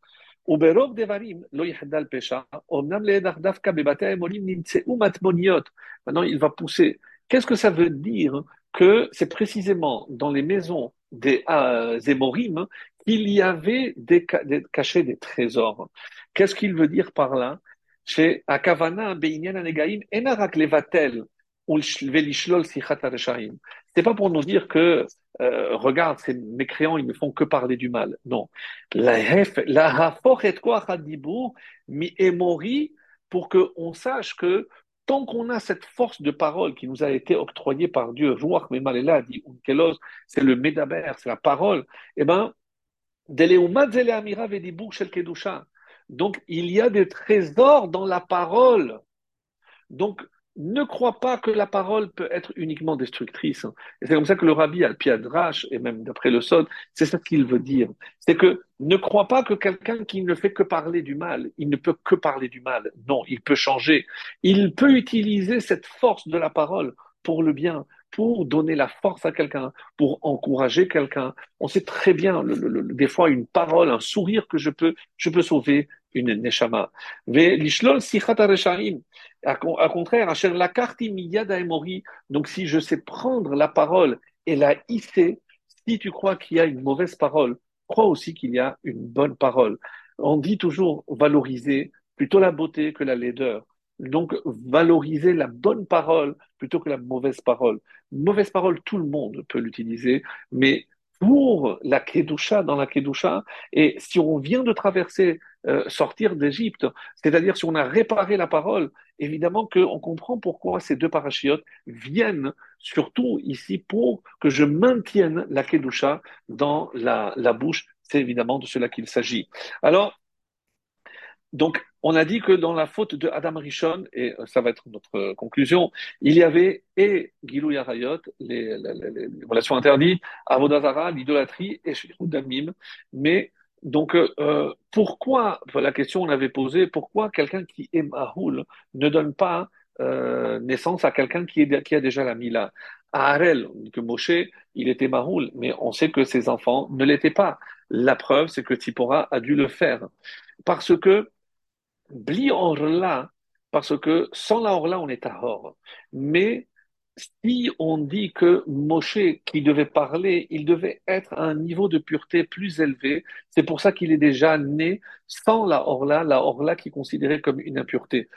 [SPEAKER 1] Uberov Devarim lo yihdal pesha, omnam leedach dafka bebate emorim nimtseu matmoniot. Maintenant, il va pousser. Qu'est-ce que ça veut dire que c'est précisément dans les maisons des euh, Émorim qu'il y avait des, des, cachés des trésors? Qu'est-ce qu'il veut dire par là? C'est pas pour nous dire que, euh, regarde, ces mécréants, ils ne font que parler du mal. Non. La mi emori, pour qu'on sache que tant qu'on a cette force de parole qui nous a été octroyée par Dieu, c'est le Medaber, c'est la parole, eh ben, donc, il y a des trésors dans la parole. Donc, ne crois pas que la parole peut être uniquement destructrice. Et c'est comme ça que le rabbi Al-Piadrash, et même d'après le Sod, c'est ça qu'il veut dire. C'est que ne crois pas que quelqu'un qui ne fait que parler du mal, il ne peut que parler du mal. Non, il peut changer. Il peut utiliser cette force de la parole pour le bien, pour donner la force à quelqu'un, pour encourager quelqu'un. On sait très bien, des fois, une parole, un sourire que je peux, je peux sauver une neshama. À contraire, la carte donc si je sais prendre la parole et la hisser, si tu crois qu'il y a une mauvaise parole, crois aussi qu'il y a une bonne parole. On dit toujours valoriser plutôt la beauté que la laideur. Donc, valoriser la bonne parole plutôt que la mauvaise parole. Mauvaise parole, tout le monde peut l'utiliser, mais pour la Kedusha, dans la Kedusha, et si on vient de traverser, euh, sortir d'Égypte, c'est-à-dire si on a réparé la parole, évidemment qu'on comprend pourquoi ces deux parachiotes viennent surtout ici pour que je maintienne la Kedusha dans la, la bouche. C'est évidemment de cela qu'il s'agit. Alors, Donc, on a dit que dans la faute de Adam Rishon, et ça va être notre conclusion, il y avait et Gilou Yarayot, les, les, les, les, relations interdites, Avodazara, l'idolâtrie et Damim. Mais, donc, euh, pourquoi, la question on avait posée, pourquoi quelqu'un qui est Mahoul ne donne pas euh, naissance à quelqu'un qui, qui, a déjà la Mila? À Harel, que Moshe, il était Mahoul, mais on sait que ses enfants ne l'étaient pas. La preuve, c'est que Tzipora a dû le faire. Parce que Bli Orla, parce que sans la Orla, on est à Or. Mais si on dit que Moshe, qui devait parler, il devait être à un niveau de pureté plus élevé, c'est pour ça qu'il est déjà né sans la Orla, la Orla qui est considérée comme une impureté.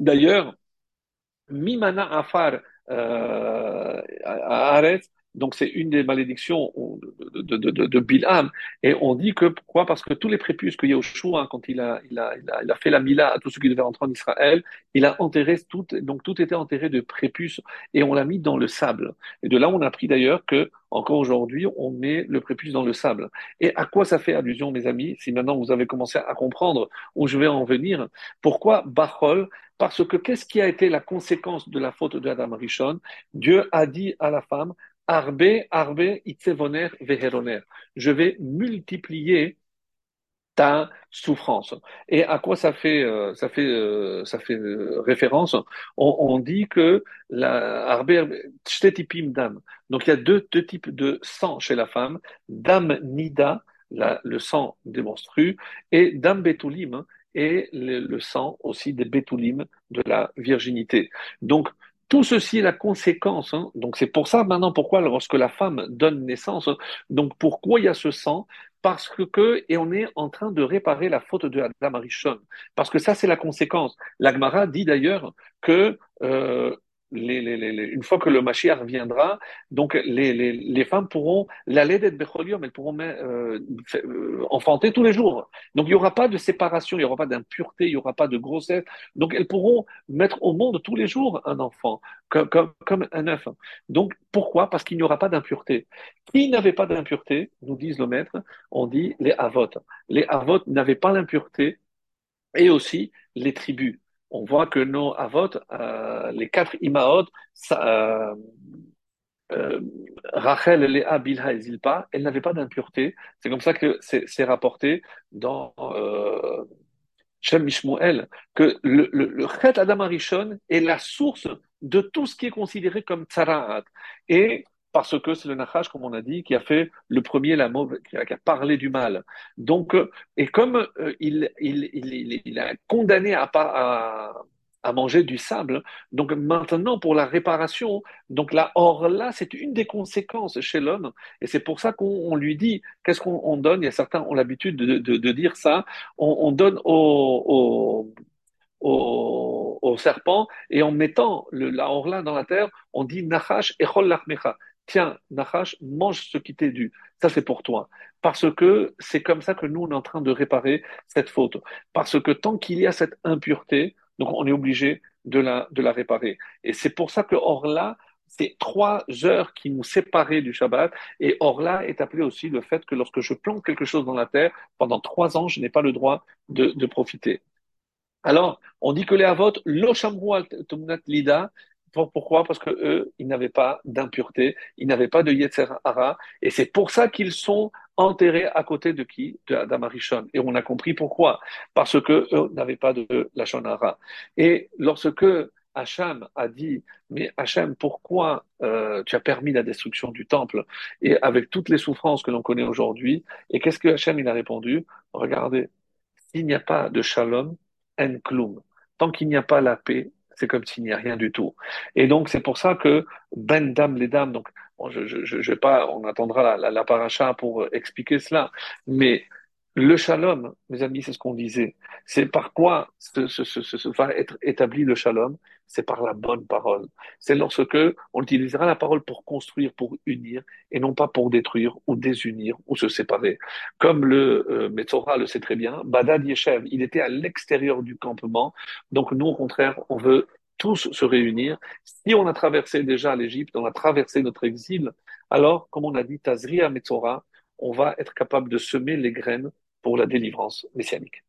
[SPEAKER 1] D'ailleurs, Mimana Afar euh, Aretz, donc c'est une des malédictions de, Bilham. Et on dit que pourquoi? Parce que tous les prépuces que Yahushua, quand il a, il, a, il, a, il a fait la Mila à tous ceux qui devaient rentrer en Israël, il a enterré tout, donc tout était enterré de prépuces et on l'a mis dans le sable. Et de là, on a appris d'ailleurs que encore aujourd'hui, on met le prépuce dans le sable. Et à quoi ça fait allusion, mes amis Si maintenant vous avez commencé à comprendre où je vais en venir, pourquoi Bachol? Parce que qu'est-ce qui a été la conséquence de la faute de Adam Rishon? Dieu a dit à la femme Arbe, arbe, itzevoner, veheroner. Je vais multiplier ta souffrance. Et à quoi ça fait, euh, ça fait, euh, ça fait euh, référence? On, dit que la arbe, tipim dam. Donc il y a deux, deux, types de sang chez la femme. Dam nida, le sang des menstrues, et dam betulim, et le, le sang aussi des betulim de la virginité. Donc tout ceci est la conséquence. Hein. Donc c'est pour ça maintenant pourquoi lorsque la femme donne naissance, donc pourquoi il y a ce sang? Parce que et on est en train de réparer la faute de Adam Arishon. Parce que ça c'est la conséquence. L'Agmara dit d'ailleurs que euh, les, les, les, une fois que le Mashiach viendra, donc les, femmes pourront, la d'être Becholium, elles pourront euh, euh, enfanter tous les jours. Donc il n'y aura pas de séparation, il n'y aura pas d'impureté, il n'y aura pas de grossesse. Donc elles pourront mettre au monde tous les jours un enfant, comme, comme, comme un œuf. Donc pourquoi? Parce qu'il n'y aura pas d'impureté. Qui n'avait pas d'impureté, nous disent le maître, on dit les Avot. Les Avot n'avaient pas l'impureté et aussi les tribus on voit que nos avot, euh, les quatre imaot, euh, euh, Rachel, Léa, Bilha et Zilpa, elles n'avaient pas d'impureté. C'est comme ça que c'est rapporté dans euh, Shem Mishmuel, que le, le, le Chet Adam Arishon est la source de tout ce qui est considéré comme tsaraat. Et parce que c'est le Nachash, comme on a dit, qui a fait le premier la qui a, parlé du mal. Donc, euh, et comme euh, il, il, il, il, a condamné à, à, à, manger du sable, donc maintenant pour la réparation, donc là, or là, c'est une des conséquences chez l'homme, et c'est pour ça qu'on lui dit, qu'est-ce qu'on donne? Il y a certains ont l'habitude de, de, dire ça, on, on donne au, au, au, serpent, et en mettant le, la orla dans la terre, on dit Nachash echol lachmecha tiens, Nachash, mange ce qui t'est dû. Ça, c'est pour toi. Parce que c'est comme ça que nous, on est en train de réparer cette faute. Parce que tant qu'il y a cette impureté, donc on est obligé de la, de la réparer. Et c'est pour ça que Orla, c'est trois heures qui nous séparaient du Shabbat. Et Orla est appelé aussi le fait que lorsque je plante quelque chose dans la terre, pendant trois ans, je n'ai pas le droit de, profiter. Alors, on dit que les Avot, lo lida, pourquoi? Parce que eux, ils n'avaient pas d'impureté, ils n'avaient pas de Yetzer Hara, et c'est pour ça qu'ils sont enterrés à côté de qui? De Adam Arishon. Et on a compris pourquoi. Parce que eux n'avaient pas de Lachon Hara. Et lorsque Hacham a dit, mais Hacham, pourquoi euh, tu as permis la destruction du temple et avec toutes les souffrances que l'on connaît aujourd'hui? Et qu'est-ce que Hacham a répondu Regardez, s'il n'y a pas de shalom, en klum. Tant qu'il n'y a pas la paix, c'est comme s'il n'y a rien du tout. Et donc, c'est pour ça que Ben Dam les dames, donc, je, je, je, vais pas, on attendra la, la, la paracha pour expliquer cela, mais le shalom, mes amis, c'est ce qu'on disait. C'est par quoi ce, va être établi le shalom? C'est par la bonne parole. C'est lorsque on utilisera la parole pour construire, pour unir, et non pas pour détruire ou désunir ou se séparer. Comme le euh, Metzora le sait très bien, Badad Yeshev, il était à l'extérieur du campement. Donc nous, au contraire, on veut tous se réunir. Si on a traversé déjà l'Égypte, on a traversé notre exil, alors, comme on a dit, Tazria Metzora, on va être capable de semer les graines pour la délivrance messianique.